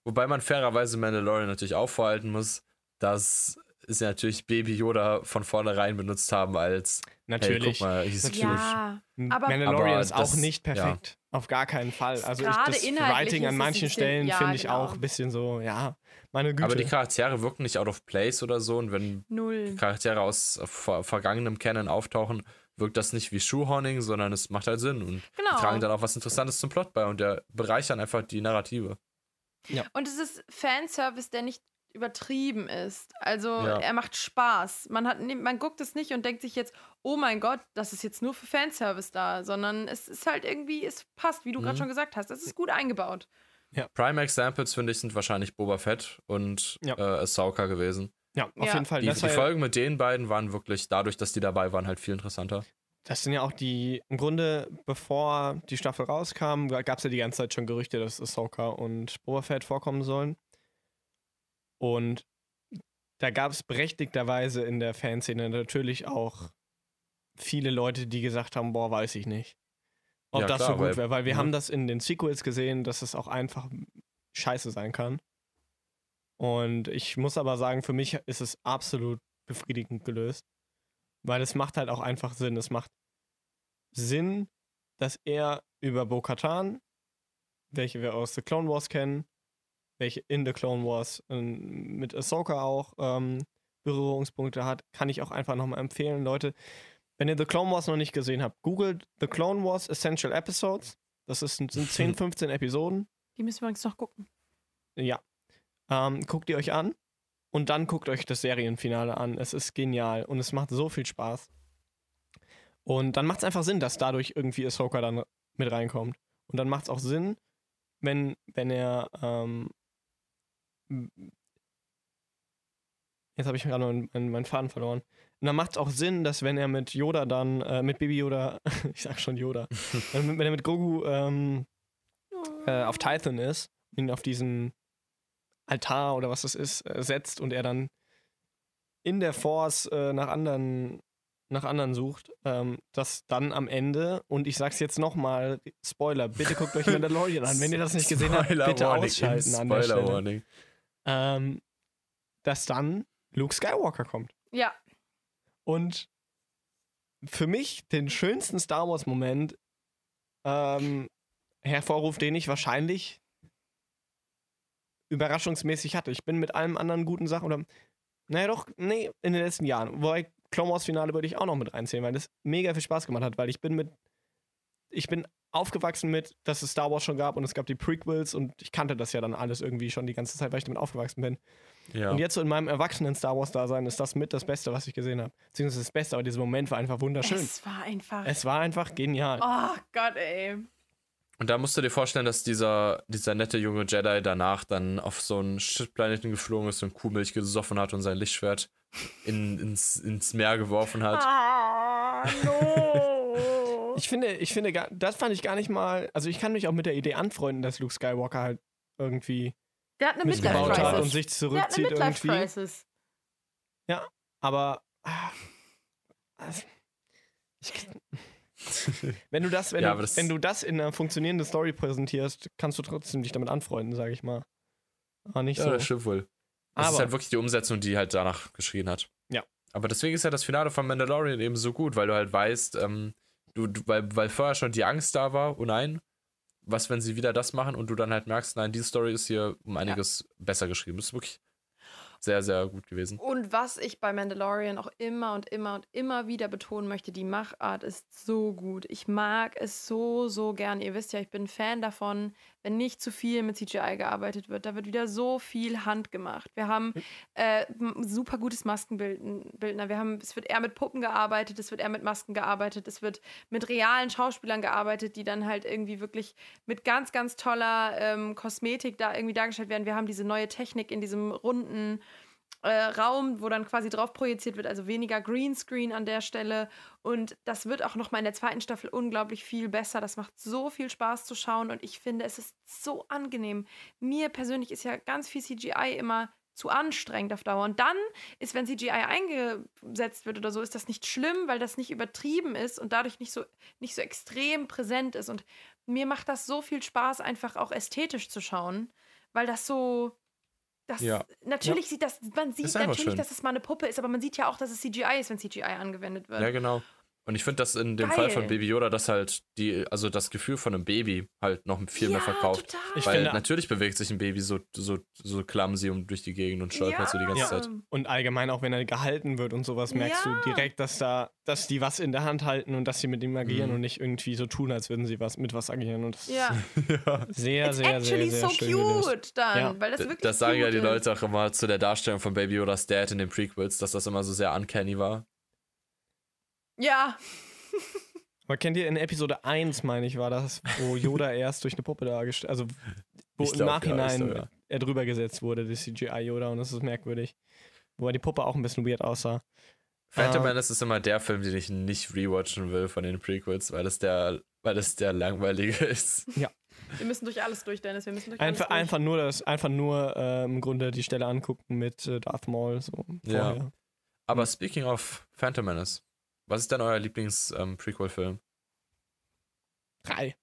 Wobei man fairerweise Mandalorian natürlich auch vorhalten muss, dass sie natürlich Baby Yoda von vornherein benutzt haben als Natürlich. Hey, guck mal, he's. Ja, aber- Mandalorian Aber ist auch das- nicht perfekt. Auf gar keinen Fall. Also ich, das Writing an manchen Stellen ja, finde ich genau. auch ein bisschen so, ja, meine Güte. Aber die Charaktere wirken nicht out of place oder so. Und wenn null. Charaktere aus ver vergangenem Canon auftauchen, wirkt das nicht wie Shoehorning, sondern es macht halt Sinn. Und Genau. die tragen dann auch was Interessantes zum Plot bei und der bereichern einfach die Narrative. Und es ist Fanservice, der nicht übertrieben ist. Also Ja. er macht Spaß. Man, hat, man guckt es nicht und denkt sich jetzt, oh mein Gott, das ist jetzt nur für Fanservice da, sondern es ist halt irgendwie, es passt, wie du gerade Mhm. schon gesagt hast. Es ist gut eingebaut. Prime Examples, finde ich, sind wahrscheinlich Boba Fett und Ja. äh, Ahsoka gewesen. ja, auf Ja. jeden Fall. Die, die ja, Folgen mit den beiden waren wirklich, dadurch, dass die dabei waren, halt viel interessanter. Das sind ja auch die, im Grunde, bevor die Staffel rauskam, gab es ja die ganze Zeit schon Gerüchte, dass Ahsoka und Boba Fett vorkommen sollen. Und da gab es berechtigterweise in der Fanszene natürlich auch viele Leute, die gesagt haben, boah, weiß ich nicht. Ob Ja, das klar, so gut wäre, weil wir ne? haben das in den Sequels gesehen, dass es auch einfach scheiße sein kann. Und ich muss aber sagen, für mich ist es absolut befriedigend gelöst, weil es macht halt auch einfach Sinn. Es macht Sinn, dass er über Bo-Katan, welche wir aus The Clone Wars kennen, welche in The Clone Wars ähm, mit Ahsoka auch ähm, Berührungspunkte hat, kann ich auch einfach nochmal empfehlen, Leute. Wenn ihr The Clone Wars noch nicht gesehen habt, googelt The Clone Wars Essential Episodes. Das ist, sind 10, 15 [laughs] Episoden. Die müssen wir übrigens noch gucken. Ja. Ähm, guckt ihr euch an und dann guckt euch das Serienfinale an. Es ist genial und es macht so viel Spaß. Und dann macht es einfach Sinn, dass dadurch irgendwie Ahsoka dann mit reinkommt. Und dann macht es auch Sinn, wenn, wenn er. Ähm, jetzt habe ich gerade meinen, meinen, Faden verloren. Und dann macht es auch Sinn, dass wenn er mit Yoda dann, äh, mit Baby Yoda, [laughs] ich sag schon Yoda, [laughs] wenn, wenn er mit Grogu ähm, äh, auf Tython ist, ihn auf diesen Altar oder was das ist, äh, setzt und er dann in der Force äh, nach anderen nach anderen sucht, ähm, dass dann am Ende, und ich sag's jetzt nochmal, Spoiler, bitte guckt euch Mandalorian an. Wenn ihr das nicht gesehen habt, Spoiler bitte Warning, ausschalten an der Spoiler Stelle. Warning. Ähm, dass dann Luke Skywalker kommt. Ja, Und für mich den schönsten Star Wars-Moment ähm, hervorruft, den ich wahrscheinlich überraschungsmäßig hatte. Ich bin mit allem anderen guten Sachen oder naja doch, nee, in den letzten Jahren. Wobei Clone Wars Finale würde ich auch noch mit reinzählen, weil das mega viel Spaß gemacht hat, weil ich bin mit ich bin aufgewachsen mit, dass es Star Wars schon gab und es gab die Prequels und ich kannte das ja dann alles irgendwie schon die ganze Zeit, weil ich damit aufgewachsen bin. Ja. Und jetzt so in meinem erwachsenen Star Wars Dasein ist das mit das Beste, was ich gesehen habe. Beziehungsweise das Beste, aber dieser Moment war einfach wunderschön. Es, es war einfach. war einfach genial. oh Gott, ey. Und da musst du dir vorstellen, dass dieser, dieser nette junge Jedi danach dann auf so einen Shitplaneten geflogen ist und Kuhmilch gesoffen hat und sein Lichtschwert in, ins, ins Meer geworfen hat. Ah, no. [laughs] Ich finde, ich finde, das fand ich gar nicht mal. Also ich kann mich auch mit der Idee anfreunden, dass Luke Skywalker halt irgendwie Der hat eine missgebaut hat und sich Der hat eine zurückzieht irgendwie. Midlife-Crisis. Aber ah, also, ich, [laughs] wenn du das, wenn, Ja, du, das- wenn du das in einer funktionierenden Story präsentierst, kannst du trotzdem dich damit anfreunden, sage ich mal. Aber nicht Ja, so. das stimmt wohl. Das ist Aber halt wirklich die Umsetzung, die halt danach geschrien hat. Ja. Aber deswegen ist ja das Finale von Mandalorian eben so gut, weil du halt weißt, ähm, du, du, weil, weil vorher schon die Angst da war, oh nein, was, wenn sie wieder das machen und du dann halt merkst, nein, diese Story ist hier um einiges besser geschrieben. Das ist wirklich sehr, sehr gut gewesen. Und was ich bei Mandalorian auch immer und immer und immer wieder betonen möchte, die Machart ist so gut. Ich mag es so, so gern. Ihr wisst ja, ich bin Fan davon, wenn nicht zu viel mit CGI gearbeitet wird. Da wird wieder so viel Hand gemacht. Wir haben äh, m- super gutes Maskenbildner. Wir haben, es wird eher mit Puppen gearbeitet, es wird eher mit Masken gearbeitet, es wird mit realen Schauspielern gearbeitet, die dann halt irgendwie wirklich mit ganz, ganz toller ähm, Kosmetik da irgendwie dargestellt werden. Wir haben diese neue Technik in diesem runden äh, Raum, wo dann quasi drauf projiziert wird, also weniger Greenscreen an der Stelle. Und das wird auch nochmal in der zweiten Staffel unglaublich viel besser. Das macht so viel Spaß zu schauen und ich finde, es ist so angenehm. Mir persönlich ist ja ganz viel CGI immer zu anstrengend auf Dauer. Und dann ist, wenn CGI eingesetzt wird oder so, ist das nicht schlimm, weil das nicht übertrieben ist und dadurch nicht so, nicht so extrem präsent ist. Und mir macht das so viel Spaß, einfach auch ästhetisch zu schauen, weil das so. Das, Ja. Natürlich sieht das, man sieht einfach natürlich, schön. dass es mal eine Puppe ist, aber man sieht ja auch, dass es CGI ist, wenn CGI angewendet wird. Ja, genau. Und ich finde, dass in dem Geil. Fall von Baby Yoda, dass halt die, also das Gefühl von einem Baby halt noch viel mehr Ja, verkauft. Total. Ich Weil finde- natürlich bewegt sich ein Baby so, so, so clumsy um durch die Gegend und stolpert so die ganze Ja. Zeit. Und allgemein auch, wenn er gehalten wird und sowas, merkst Ja. du direkt, dass da, dass die was in der Hand halten und dass sie mit ihm agieren Mhm. und nicht irgendwie so tun, als würden sie was mit was agieren. Und das Ja. ist [laughs] sehr, It's sehr, sehr, actually sehr so schön gelöst. cute dann, Ja. weil das wirklich Das sagen ja die. Leute auch immer zu der Darstellung von Baby Yodas Dad in den Prequels, dass das immer so sehr uncanny war. Ja, Aber kennt ihr in Episode 1, meine ich, war das, wo [laughs] Yoda erst durch eine Puppe dargestellt, also wo im glaub, ja, Nachhinein glaub, ja. er drüber gesetzt wurde, das CGI Yoda und das ist merkwürdig. Wo er die Puppe auch ein bisschen weird aussah. Phantom Ah. Menace ist immer der Film, den ich nicht rewatchen will von den Prequels, weil es der, weil es der langweilige [laughs] ist. wir müssen durch alles durch, Dennis. Wir müssen durch Einfach, alles durch. einfach nur das, einfach nur äh, im Grunde die Stelle angucken mit äh, Darth Maul. So Ja. vorher. Aber speaking of Phantom Menace, was ist denn euer Lieblings-Prequel-Film? Drei.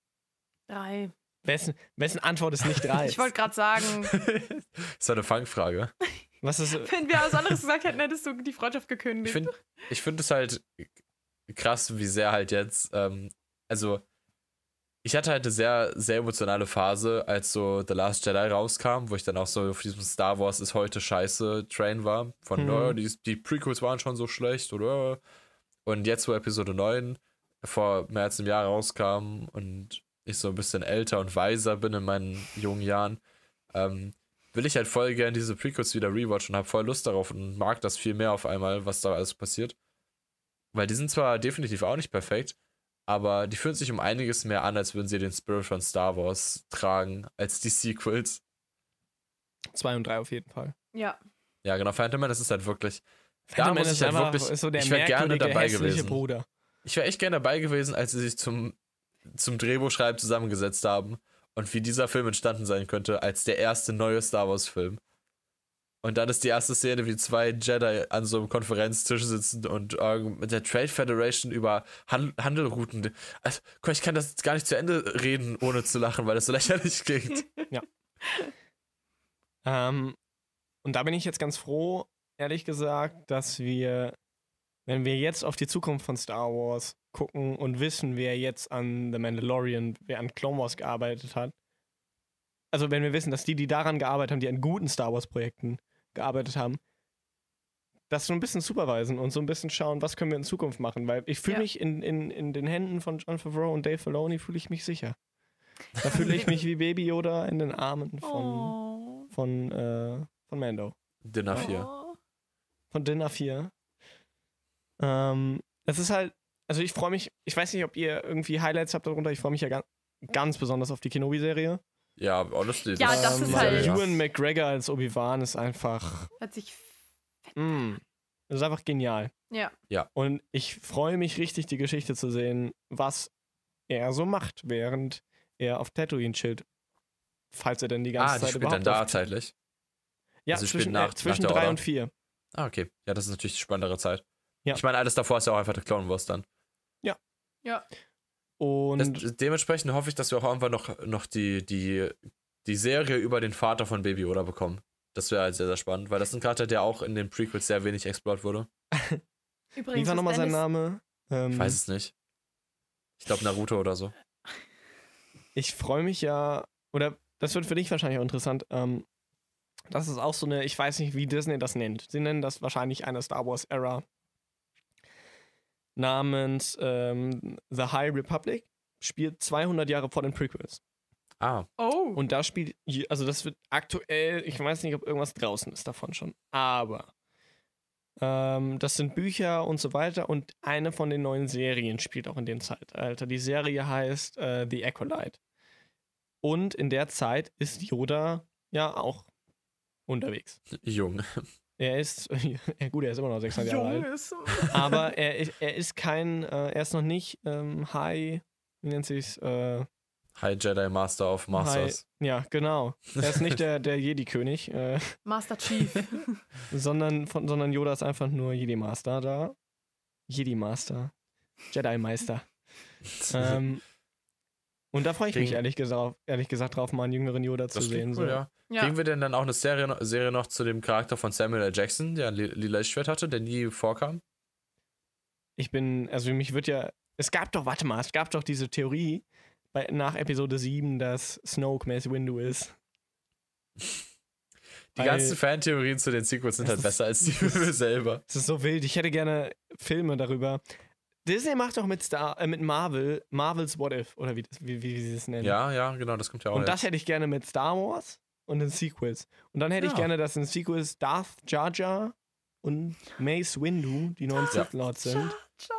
Drei. Wessen, wessen Antwort ist nicht drei? [laughs] Ich wollte gerade sagen, [laughs] das war eine Fangfrage. Was ist. wenn wir was anderes gesagt hätten, hättest du die Freundschaft Ich gekündigt. finde ich find es halt krass, wie sehr halt jetzt, ähm, also ich hatte halt eine sehr, sehr emotionale Phase, als so The Last Jedi rauskam, wo ich dann auch so auf diesem Star Wars ist heute scheiße Train war. Von, Mhm. oh, die, die Prequels waren schon so schlecht oder. Und jetzt, wo Episode 9 vor mehr als einem Jahr rauskam und ich so ein bisschen älter und weiser bin in meinen jungen Jahren, ähm, will ich halt voll gern diese Prequels wieder rewatchen und habe voll Lust darauf und mag das viel mehr auf einmal, was da alles passiert. Weil die sind zwar definitiv auch nicht perfekt, aber die fühlen sich um einiges mehr an, als würden sie den Spirit von Star Wars tragen, als die Sequels. Zwei und drei auf jeden Fall. ja. Ja, genau, Phantom Menace ist halt wirklich. Da muss Menace ich halt wirklich. so ich wäre gerne dabei gewesen. Bruder. Ich wäre echt gerne dabei gewesen, als sie sich zum, zum Drehbuchschreiben zusammengesetzt haben und wie dieser Film entstanden sein könnte, als der erste neue Star Wars-Film. Und dann ist die erste Szene, wie zwei Jedi an so einem Konferenztisch sitzen und irgend- mit der Trade Federation über Han Handelrouten. Also, ich kann das gar nicht zu Ende reden, ohne zu lachen, weil das so [laughs] lächerlich klingt. Ähm, und da bin ich jetzt ganz froh, ehrlich gesagt, dass wir, wenn wir jetzt auf die Zukunft von Star Wars gucken und wissen, wer jetzt an The Mandalorian, wer an Clone Wars gearbeitet hat, also wenn wir wissen, dass die, die daran gearbeitet haben, die an guten Star Wars-Projekten gearbeitet haben, das so ein bisschen supervisen und so ein bisschen schauen, was können wir in Zukunft machen, weil ich fühle Ja. mich in, in, in den Händen von John Favreau und Dave Filoni fühle ich mich sicher. Da fühle ich mich wie Baby Yoda in den Armen von, Oh. von, äh, von Mando. Dinner 4. Oh. Von Dinner 4. Ähm, es ist halt, also ich freue mich, ich weiß nicht, ob ihr irgendwie Highlights habt darunter, ich freue mich ja ganz, ganz besonders auf die Kenobi-Serie. Ja, honestly. Ja, das ist halt- ja. Ewan McGregor als Obi-Wan ist einfach, Hört sich. mm, das ist einfach genial. Ja. Und ich freue mich richtig, die Geschichte zu sehen, was er so macht, während er auf Tatooine chillt. Falls er denn die ganze Ah, die Zeit spielt überhaupt dann da zeitlich. Ja, also zwischen, nach- äh, zwischen nach drei Order. und vier. Ah, okay. Ja, das ist natürlich die spannendere Zeit. Ja. Ich meine, alles davor ist ja auch einfach der Clone Wars dann. Ja. Und Das, dementsprechend hoffe ich, dass wir auch irgendwann noch, noch die, die, die Serie über den Vater von Baby Yoda bekommen. Das wäre halt sehr, sehr spannend, weil das ist ein Charakter, der auch in den Prequels sehr wenig explored wurde. [laughs] Übrigens. wie war nochmal sein Name? Ähm, Ich weiß es nicht. Ich glaube Naruto oder so. ich freue mich ja, oder das wird für dich wahrscheinlich auch interessant. Ähm, das ist auch so eine, ich weiß nicht, wie Disney das nennt. Sie nennen das wahrscheinlich eine Star Wars Era namens ähm, The High Republic. Spielt 200 Jahre vor den Prequels. Ah, Oh. Und da spielt, also das wird aktuell, ich weiß nicht, ob irgendwas draußen ist davon schon, aber ähm, das sind Bücher und so weiter und eine von den neuen Serien spielt auch in dem Zeitalter. Die Serie heißt äh, The Acolyte. Und in der Zeit ist Yoda ja auch unterwegs. jung. Er ist, [laughs] ja gut, er ist immer noch 600 Jahre alt. Junges. Aber er, ist- er ist kein, äh, er ist noch nicht ähm, High, wie nennt sich's, äh, High Jedi Master of Masters. Hi, ja, genau. Er ist nicht der, der Jedi-König, äh, Master Chief. [laughs] sondern, von, sondern Yoda ist einfach nur Jedi-Master da. Jedi-Master. Jedi-Meister. [laughs] ähm, und da freue ich mich Kriegen- ehrlich gesagt, ehrlich gesagt drauf, mal einen jüngeren Yoda zu Das sehen. cool, so. ja. ja. Kriegen wir denn dann auch eine Serie, Serie noch zu dem Charakter von Samuel L. Jackson, der ein li- lila Lichtschwert hatte, der nie vorkam? Ich bin, also mich wird ja, es gab doch, warte mal, es gab doch diese Theorie bei, nach Episode 7, dass Snoke Mace Windu ist. [laughs] Die Weil- ganzen Fantheorien zu den Sequels sind halt besser als die Filme selber. Es ist so wild. Ich hätte gerne Filme darüber. Disney macht doch mit Star, äh, mit Marvel, Marvels What If, oder wie, das, wie, wie, wie sie es nennen. Ja, ja, genau, das kommt ja auch. Und das jetzt. hätte ich gerne mit Star Wars und in Sequels. Und dann hätte ich Ja. gerne, dass in Sequels Darth Jar Jar und Mace Windu die neuen. Sith Lords sind.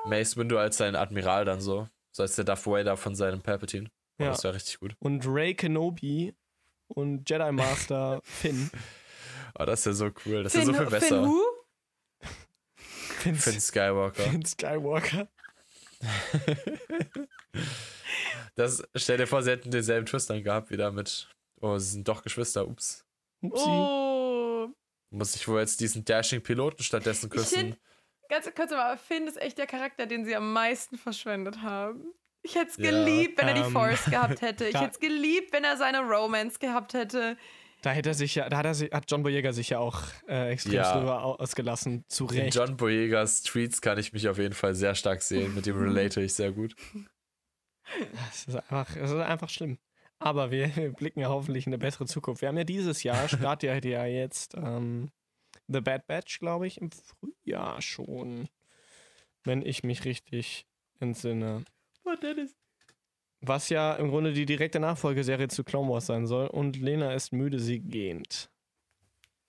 Mace Windu als sein Admiral dann so. So als der Darth Vader von seinem Palpatine. Oh, Ja. Das wäre richtig gut. Und Rey Kenobi und Jedi Master [laughs] Finn. Oh, das ist ja so cool. Das ist Finn, ja so viel Finn besser. Who? Finn, Finn Skywalker. Finn Skywalker. [laughs] Das, stell dir vor, sie hätten denselben Twist dann gehabt, wieder mit. Oh, sie sind doch Geschwister. Ups. Upsi. Oh. Muss ich wohl jetzt diesen Dashing-Piloten stattdessen Ich küssen? find- Ganz kurz aber Finn ist echt der Charakter, den sie am meisten verschwendet haben. Ich hätte es Ja. geliebt, wenn er die Ähm, Force gehabt hätte. Ich [laughs] hätte es geliebt, wenn er seine Romance gehabt hätte. Da hätte er sich ja, da hat, er, sich- hat John Boyega sich ja auch äh, extrem Ja. drüber au- ausgelassen. Zu In Recht. John Boyegas Tweets kann ich mich auf jeden Fall sehr stark sehen. Mit dem relate ich sehr gut. Es ist einfach, es ist einfach schlimm. Aber wir, wir blicken ja hoffentlich in eine bessere Zukunft. Wir haben ja dieses Jahr, startet ja jetzt ähm, The Bad Batch, glaube ich, im Frühjahr schon. Wenn ich mich richtig entsinne. Oh, Dennis. Was ja im Grunde die direkte Nachfolgeserie zu Clone Wars sein soll. Und Lena ist müde, sie gähnt.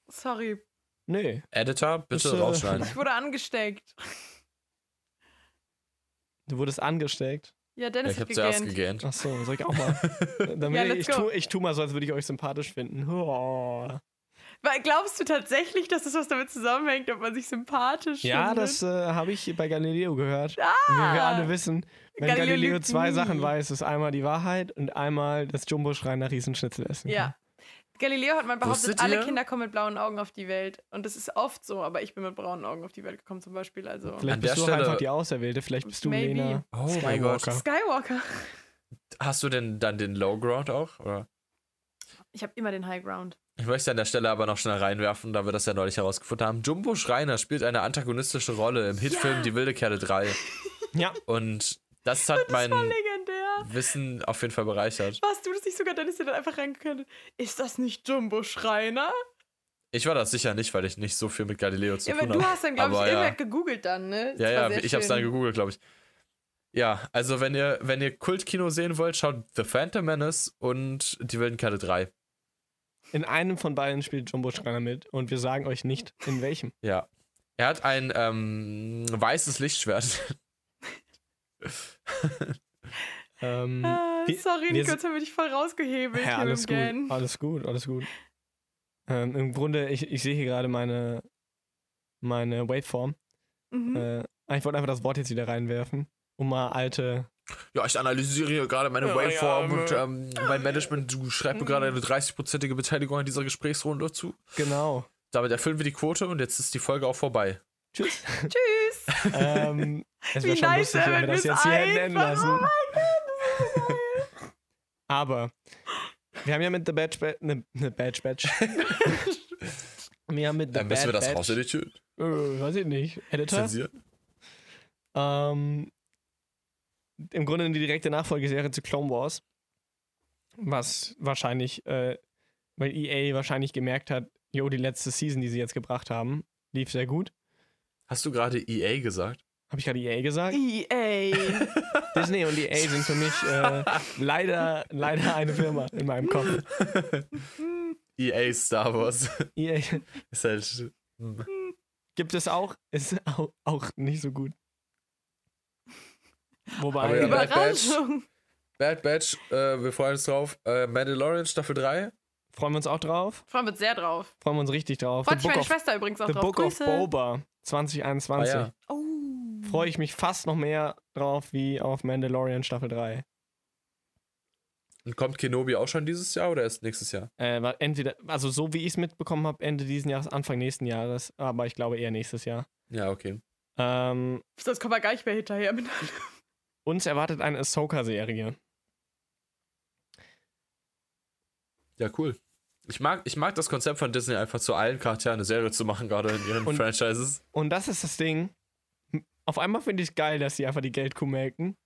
Sorry, Nee, Editor, bitte Ist, äh, rausschneiden. ich wurde angesteckt. du wurdest angesteckt. Ja, Dennis ich hat habe zuerst gegähnt. gegähnt. Ach so, soll ich auch mal. [laughs] Damit Ja, ich, let's ich, go. tu, ich tu mal so, als würde ich euch sympathisch finden. Oh. Weil, glaubst du tatsächlich, dass das was damit zusammenhängt, ob man sich sympathisch Ja, findet? das äh, habe ich bei Galileo gehört. Ah! Wie wir alle wissen, wenn Galileo Galileo, zwei nie. Sachen weiß, ist einmal die Wahrheit und einmal das Jumbo-Schrein nach Riesenschnitzel essen. Ja. Galileo hat mal behauptet, Wusstet alle ihr? Kinder kommen mit blauen Augen auf die Welt. Und das ist oft so, aber ich bin mit braunen Augen auf die Welt gekommen zum Beispiel. Also Vielleicht An bist der du Stelle- einfach die Auserwählte, vielleicht bist du Maybe. Lena Oh mein Gott. Skywalker. Skywalker. Hast du denn dann den Low Ground auch? Oder? Ich habe immer den High Ground. Ich möchte an der Stelle aber noch schnell reinwerfen, da wir das ja neulich herausgefunden haben. Jumbo Schreiner spielt eine antagonistische Rolle im Hitfilm Ja. Die wilde Kerle 3. [laughs] Ja, Und das hat mein War legendär. Wissen auf jeden Fall bereichert. Warst du das nicht sogar, Dennis, der dann einfach reingekommen Ist das nicht Jumbo Schreiner? Ich war das sicher nicht, weil ich nicht so viel mit Galileo zu Ja, tun aber habe. du hast dann, glaube ich, Aber ja. irgendwer gegoogelt dann, ne? Das Ja, ja, ich hab's dann schön. gegoogelt, glaube ich. Ja, also wenn ihr, wenn ihr Kultkino sehen wollt, schaut The Phantom Menace und Die wilden Kerle 3. in einem von beiden spielt Jumbo-Schreiner mit und wir sagen euch nicht, in welchem. Ja. Er hat ein ähm, weißes Lichtschwert. [laughs] [laughs] Ähm, Ah, wir- sorry, wir Nico, jetzt haben wir dich voll rausgehebelt ja, alles gut, alles gut, alles gut. Ähm, Im Grunde, ich, ich sehe hier gerade meine, meine Waveform. Mhm. Äh, ich wollte einfach das Wort jetzt wieder reinwerfen, um mal alte Ja, ich analysiere hier gerade meine Ja, Waveform ja, und ähm, mein Management, du schreibst mir gerade eine 30-prozentige Beteiligung an dieser Gesprächsrunde zu. Genau. Damit erfüllen wir die Quote und jetzt ist die Folge auch vorbei. Tschüss. Tschüss. Ähm, [laughs] es Wie wäre schon nice, lustig, wenn wir das jetzt hier hätten enden lassen. Oh mein Gott, das ist so geil. Aber wir haben ja mit The Badge Batch, ne, ne Badge Batch. [laughs] wir haben mit The Dann müssen wir das Batch, rauseditieren. äh, weiß ich nicht, Editor. Zensieren. Ähm, Im Grunde die direkte Nachfolgeserie zu Clone Wars. Was wahrscheinlich, äh, weil EA wahrscheinlich gemerkt hat, jo, die letzte Season, die sie jetzt gebracht haben, lief sehr gut. Hast du gerade EA gesagt? Habe ich gerade EA gesagt? EA. Disney und EA sind für mich äh, leider, leider eine Firma in meinem Kopf. [laughs] EA Star Wars. EA [laughs] ist halt. gibt es auch, ist auch, auch nicht so gut. Wobei, ja, Bad Batch. Überraschung. Bad Batch, äh, wir freuen uns drauf. Äh, Mandalorian Staffel 3. freuen wir uns auch drauf. Freuen wir uns sehr drauf. Freuen wir uns richtig drauf. Freut The sich Book meine of, Schwester übrigens auch The drauf. Book of Grüße. Boba 2021. Ah, ja. Oh. Freue ich mich fast noch mehr drauf wie auf Mandalorian Staffel 3. Und kommt Kenobi auch schon dieses Jahr oder erst nächstes Jahr? Äh, entweder, also so wie ich es mitbekommen habe, Ende diesen Jahres, Anfang nächsten Jahres, aber ich glaube eher nächstes Jahr. Ja, okay. Ähm, Sonst kommen wir gar nicht mehr hinterher. Mit [laughs] uns erwartet eine Ahsoka-Serie. Ja, cool. Ich mag, ich mag das Konzept von Disney einfach zu allen Charakteren eine Serie zu machen, gerade in ihren Und- Franchises. Und das ist das Ding. Auf einmal finde ich es geil, dass sie einfach die Geldkuh melken.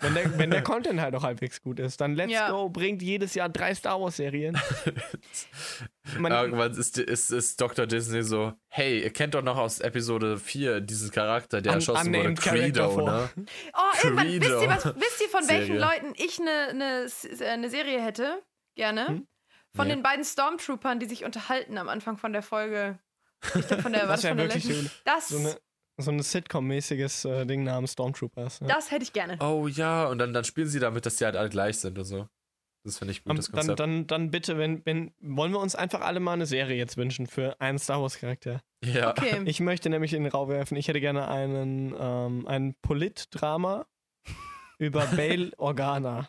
Wenn der, wenn der [laughs] Content halt auch halbwegs gut ist, dann let's Ja. go, bringt jedes Jahr drei Star Wars-Serien. [laughs] Irgendwann ist, ist, ist Dr. Disney so, hey, ihr kennt doch noch aus Episode 4 diesen Charakter, der Un- erschossen wurde, vor. ne? [laughs] Oh, irgendwann, wisst ihr, was, wisst ihr, von welchen Serie. Leuten ich eine ne, ne Serie hätte? Gerne. Hm? Von Nee. den beiden Stormtroopern, die sich unterhalten am Anfang von der Folge. Ich glaub, von [laughs] der, das wäre von der wirklich letzten? so, Das, so eine, so eine Sitcom-mäßiges äh, Ding namens Stormtroopers. Ja. das hätte ich gerne. Oh ja, und dann, dann spielen sie damit, dass die halt alle gleich sind und so. Das finde ich gut, das dann, Konzept. dann, dann bitte, wenn, wenn, wollen wir uns einfach alle mal eine Serie jetzt wünschen für einen Star Wars-Charakter. ja. Okay. [laughs] Ich möchte nämlich in den Raum werfen, ich hätte gerne einen, ähm, ein Polit-Drama [laughs] über Bail Organa.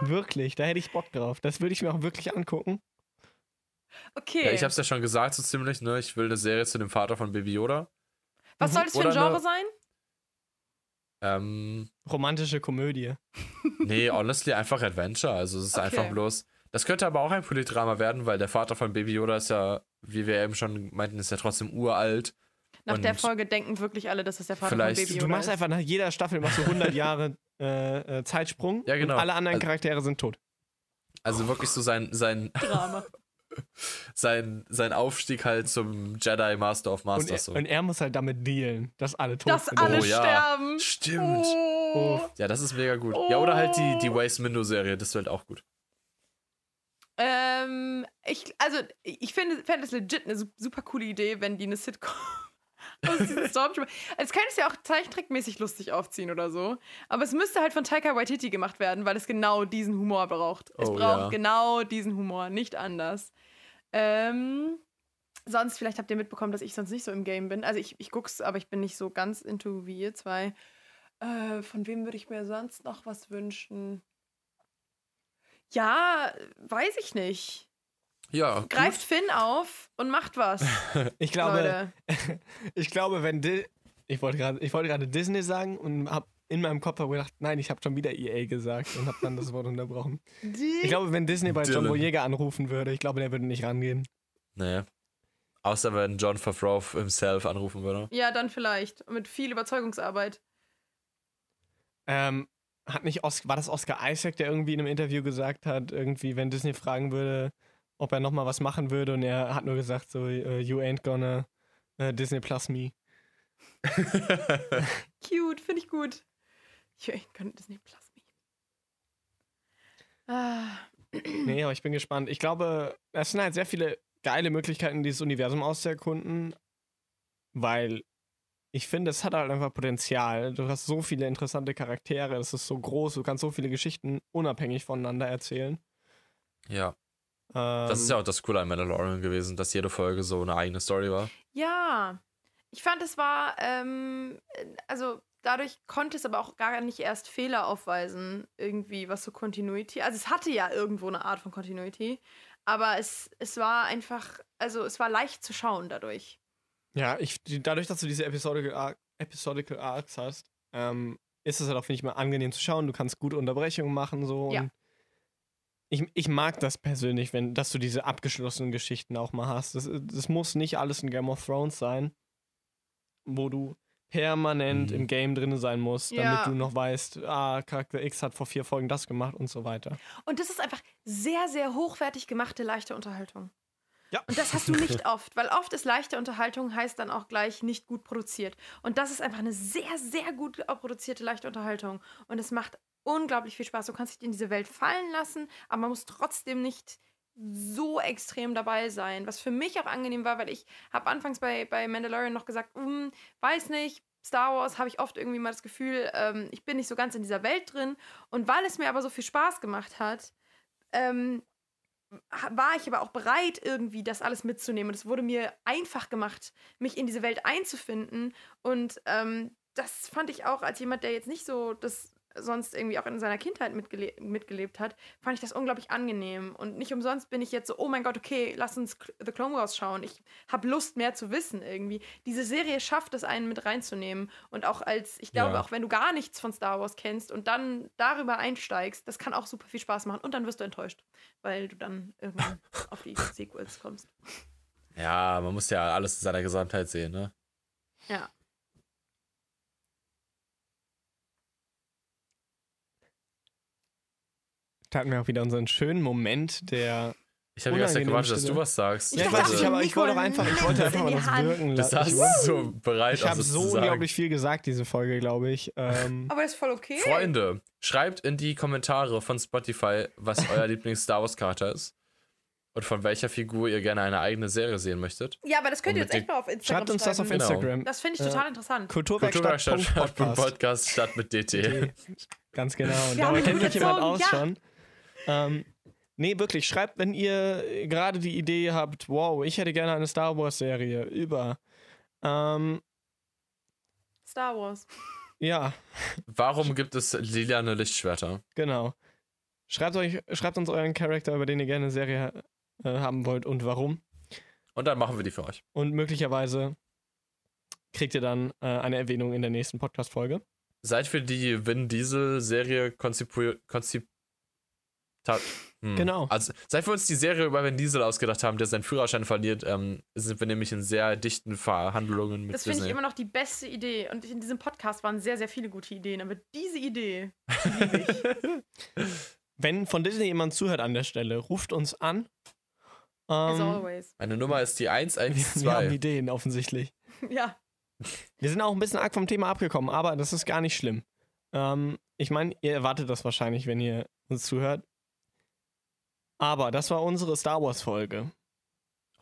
Wirklich, da hätte ich Bock drauf. Das würde ich mir auch wirklich angucken. okay. ja, ich hab's ja schon gesagt, so ziemlich, ne? Ich will eine Serie zu dem Vater von Baby Yoda. Was soll das für ein Genre eine- sein? Ähm, Romantische Komödie. nee, honestly, einfach Adventure. Also es ist Okay. einfach bloß. Das könnte aber auch ein Politdrama werden, weil der Vater von Baby Yoda ist ja, wie wir eben schon meinten, ist ja trotzdem uralt. Nach der Folge denken wirklich alle, dass das der Vater vielleicht- von Baby Du Yoda machst ist. einfach nach jeder Staffel machst du 100 [laughs] Jahre äh, äh, Zeitsprung Ja, genau. und alle anderen Also- Charaktere sind tot. Also wirklich so sein, sein, [laughs] Drama. [laughs] sein, sein Aufstieg halt zum Jedi Master of Und er, Masters. so. und er muss halt damit dealen, dass alle tot Dass sind. alle Oh ja. sterben. Stimmt. Oh. Ja, das ist mega gut. Ja, oder halt die, die Oh. Waze Mindo Serie, das wird auch gut. Ähm, ich, also, ich finde fände es legit eine su- super coole Idee, wenn die eine Sitcom aus Stormtrooper. Also, es könnte es ja auch zeichentrickmäßig lustig aufziehen oder so. Aber es müsste halt von Taika Waititi gemacht werden, weil es genau diesen Humor braucht. Es Oh, braucht ja. genau diesen Humor, nicht anders. Ähm, sonst, vielleicht habt ihr mitbekommen, dass ich sonst nicht so im Game bin. Also, ich, ich guck's, aber ich bin nicht so ganz into wie ihr zwei. Äh, von wem würde ich mir sonst noch was wünschen? Ja, weiß ich nicht. Ja, Greift Finn auf und macht was. [laughs] Ich glaube, [laughs] ich glaube, wenn Di ich wollte gerade, ich wollte gerade Disney sagen und habe in meinem Kopf hab gedacht, nein, ich habe schon wieder EA gesagt und habe dann das Wort unterbrochen. Ich glaube, wenn Disney bei John Dylan. Boyega anrufen würde, ich glaube, der würde nicht rangehen. Nee. Außer wenn John Favreau himself anrufen würde. Ja, dann vielleicht. Mit viel Überzeugungsarbeit. Ähm, hat nicht Os war das Oscar Isaac, der irgendwie in einem Interview gesagt hat, irgendwie, wenn Disney fragen würde, ob er nochmal was machen würde und er hat nur gesagt, so, äh, you ain't gonna äh, Disney Plus me. [laughs] Cute, finde ich gut. Ich könnte das nicht Plus me. Ah. [clears throat] Nee, aber ich bin gespannt. Ich glaube, es sind halt sehr viele geile Möglichkeiten, dieses Universum auszuerkunden, weil ich finde, es hat halt einfach Potenzial. Du hast so viele interessante Charaktere, es ist so groß, du kannst so viele Geschichten unabhängig voneinander erzählen. Ja. Ähm, Das ist ja auch das Coole an Mandalorian gewesen, dass jede Folge so eine eigene Story war. Ja. Ich fand, es war, ähm, also dadurch konnte es aber auch gar nicht erst Fehler aufweisen, irgendwie, was so Continuity. Also es hatte ja irgendwo eine Art von Continuity, aber es, es war einfach, also es war leicht zu schauen dadurch. Ja, ich, dadurch, dass du diese Episodical, Arc, Episodical Arcs hast, ähm, ist es halt auch, finde ich, mal angenehm zu schauen. Du kannst gute Unterbrechungen machen, so. Ja. Und ich, ich mag das persönlich, wenn, dass du diese abgeschlossenen Geschichten auch mal hast. Das, das muss nicht alles in Game of Thrones sein, wo du permanent Mhm. im Game drin sein musst, damit Ja. du noch weißt, ah, Charakter X hat vor vier Folgen das gemacht und so weiter. Und das ist einfach sehr, sehr hochwertig gemachte leichte Unterhaltung. Ja. Und das hast du nicht oft, weil oft ist leichte Unterhaltung heißt dann auch gleich nicht gut produziert. Und das ist einfach eine sehr, sehr gut produzierte leichte Unterhaltung. Und es macht unglaublich viel Spaß. Du kannst dich in diese Welt fallen lassen, aber man muss trotzdem nicht so extrem dabei sein. Was für mich auch angenehm war, weil ich habe anfangs bei, bei Mandalorian noch gesagt, "Hm, weiß nicht, Star Wars habe ich oft irgendwie mal das Gefühl, ähm, ich bin nicht so ganz in dieser Welt drin. Und weil es mir aber so viel Spaß gemacht hat, ähm, war ich aber auch bereit, irgendwie das alles mitzunehmen. Und es wurde mir einfach gemacht, mich in diese Welt einzufinden. Und ähm, das fand ich auch als jemand, der jetzt nicht so das sonst irgendwie auch in seiner Kindheit mitgele mitgelebt hat, fand ich das unglaublich angenehm. Und nicht umsonst bin ich jetzt so, oh mein Gott, okay, lass uns The Clone Wars schauen. Ich habe Lust, mehr zu wissen irgendwie. Diese Serie schafft es, einen mit reinzunehmen. Und auch als, ich glaube, Ja. auch wenn du gar nichts von Star Wars kennst und dann darüber einsteigst, das kann auch super viel Spaß machen. Und dann wirst du enttäuscht, weil du dann irgendwann [laughs] auf die Sequels kommst. Ja, man muss ja alles in seiner Gesamtheit sehen, ne? Ja. Da hatten wir auch wieder unseren schönen Moment, der. Ich habe die ganze Zeit gewartet, dass du was sagst. Ich Ja, ich dachte, weiß nicht, aber ich wollte doch einfach, ich wollte einfach mal das wirken Du lassen. sahst so bereit Ich habe so unglaublich viel gesagt, diese Folge, glaube ich. Ähm, [laughs] Aber das ist voll okay. Freunde, schreibt in die Kommentare von Spotify, was [laughs] euer Lieblings-Star Wars-Charakter ist. Und von welcher Figur ihr gerne eine eigene Serie sehen möchtet. Ja, aber das könnt ihr jetzt echt mal auf Instagram schreibt uns das auf schreiben. Genau. Instagram. Das finde ich Äh, total interessant. Kulturwerkstatt Kulturwerkstatt.podcast. Podcast statt mit DT. [laughs] Ganz genau. Und ihn kennt sich jemand aus ja. schon. Ähm, nee, wirklich, schreibt, wenn ihr gerade die Idee habt, wow, ich hätte gerne eine Star Wars-Serie über. Ähm, Star Wars. ja, Warum gibt es lilane Lichtschwerter? genau. Schreibt, euch, schreibt uns euren Charakter, über den ihr gerne eine Serie äh, haben wollt und warum. Und dann machen wir die für euch. Und möglicherweise kriegt ihr dann äh, eine Erwähnung in der nächsten Podcast-Folge. Seid für die Vin Diesel-Serie konzipiert. Konzip hm. Genau. Also, seit wir uns die Serie über Vin Diesel ausgedacht haben, der seinen Führerschein verliert, ähm, sind wir nämlich in sehr dichten Verhandlungen mit Das finde ich immer noch die beste Idee. Und in diesem Podcast waren sehr, sehr viele gute Ideen. Aber diese Idee liebe ich. [laughs] Wenn von Disney jemand zuhört an der Stelle, ruft uns an. As Ähm, always. Meine Nummer ist die wir haben 112. Ideen, offensichtlich. [laughs] Ja. Wir sind auch ein bisschen arg vom Thema abgekommen, aber das ist gar nicht schlimm. Ähm, ich meine, ihr erwartet das wahrscheinlich, wenn ihr uns zuhört. Aber das war unsere Star Wars-Folge.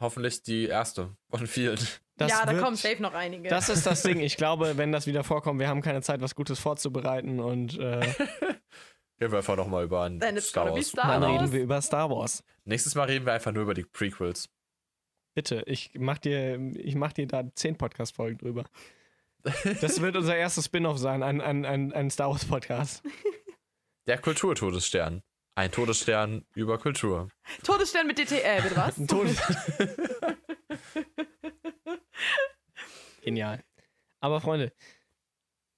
Hoffentlich die erste von vielen. Das ja, da wird- kommen safe noch einige. Das ist das Ding. Ich [laughs] glaube, wenn das wieder vorkommt, wir haben keine Zeit, was Gutes vorzubereiten und äh, [laughs] Reden wir einfach nochmal über ein Then it's Star Wars. Star dann Wars. reden wir über Star Wars. Nächstes Mal reden wir einfach nur über die Prequels. Bitte, ich mach dir, ich mach dir da zehn Podcast-Folgen drüber. [laughs] Das wird unser erstes Spin-off sein, ein, ein, ein, ein Star Wars-Podcast. Der Kulturtodesstern. Ein Todesstern über Kultur. Todesstern mit DT. Äh, bitte was? [laughs] Ein Todes [laughs] Genial. Aber Freunde,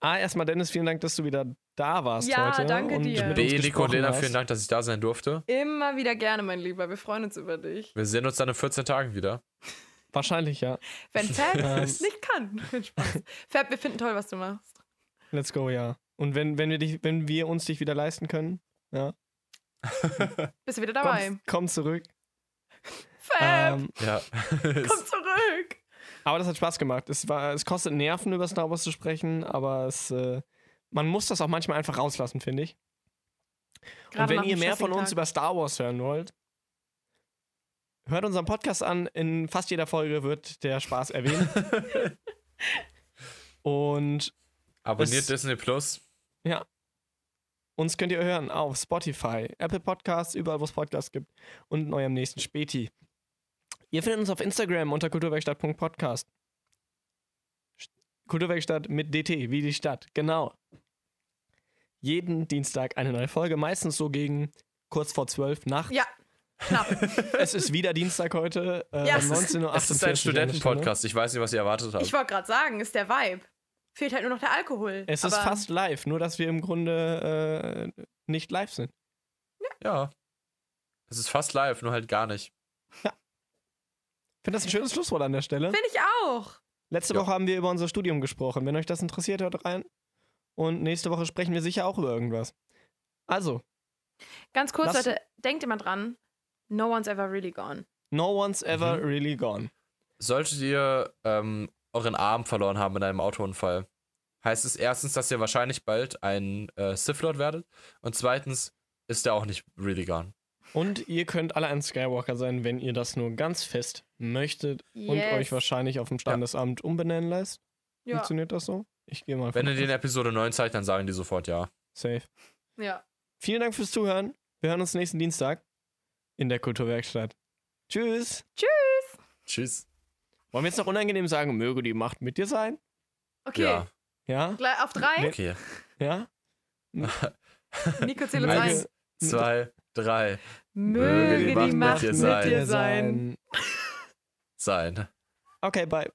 A, erstmal Dennis, vielen Dank, dass du wieder da warst Ja, heute. danke und dir. B, Nico und Lena, hast. vielen Dank, dass ich da sein durfte. Immer wieder gerne, mein Lieber. Wir freuen uns über dich. Wir sehen uns dann in 14 Tagen wieder. Wahrscheinlich, ja. Wenn Fab es [laughs] nicht kann. Spaß. Fab, wir finden toll, was du machst. Let's go, ja. Und wenn, wenn, wir, dich, wenn wir uns dich wieder leisten können, ja, [laughs] Bist du wieder dabei? komm, komm zurück. Fab, Ähm, Ja. [laughs] komm zurück. aber das hat Spaß gemacht. Es, war, es kostet Nerven, über Star Wars zu sprechen, aber es, äh, man muss das auch manchmal einfach rauslassen, finde ich. Gerade und wenn ihr mehr von uns Tag. über Star Wars hören wollt, hört unseren Podcast an. In fast jeder Folge wird der Spaß erwähnt. [laughs] und Abonniert Es- Disney Plus. ja, uns könnt ihr hören auf Spotify, Apple Podcasts, überall, wo es Podcasts gibt und in eurem nächsten Späti. Ihr findet uns auf Instagram unter kulturwerkstatt.podcast. Kulturwerkstatt mit DT, wie die Stadt, genau. Jeden Dienstag eine neue Folge, meistens so gegen kurz vor 12 nachts. Ja, knapp. [laughs] Es ist wieder Dienstag heute, äh, Ja, es ist- 19.48 Uhr. Es ist ein Studentenpodcast. Ich weiß nicht, was ihr erwartet habt. Ich wollte gerade sagen, ist der Vibe. Fehlt halt nur noch der Alkohol. Es ist fast live, nur dass wir im Grunde äh, nicht live sind. Ja. Es ist fast live, nur halt gar nicht. Ich finde das ein schönes Schlusswort an der Stelle. Finde ich auch. Letzte Ja. Woche haben wir über unser Studium gesprochen. Wenn euch das interessiert, hört rein. Und nächste Woche sprechen wir sicher auch über irgendwas. Also, Ganz kurz, Leute, denkt immer dran. No one's ever really gone. no one's ever Mhm. really gone. Solltet ihr ähm, euren Arm verloren haben in einem Autounfall, heißt es erstens, dass ihr wahrscheinlich bald ein äh, Sith Lord werdet und zweitens ist der auch nicht really gone. Und ihr könnt alle ein Skywalker sein, wenn ihr das nur ganz fest möchtet und Yes. euch wahrscheinlich auf dem Standesamt umbenennen lässt. Ja. Funktioniert das so? Ich gehe mal Wenn ihr den Episode 9 zeigt, dann sagen die sofort ja. Safe. Ja. Vielen Dank fürs Zuhören. Wir hören uns nächsten Dienstag in der Kulturwerkstatt. Tschüss. Tschüss. Wollen wir jetzt noch unangenehm sagen, möge die Macht mit dir sein? Okay. Ja. ja? Gleich auf drei? Okay. Ja? [laughs] Nico, zähle uns eins. Zwei, drei. Möge, möge die, Macht die, Macht mit dir. Mit dir sein. sein. [laughs] Okay, bye.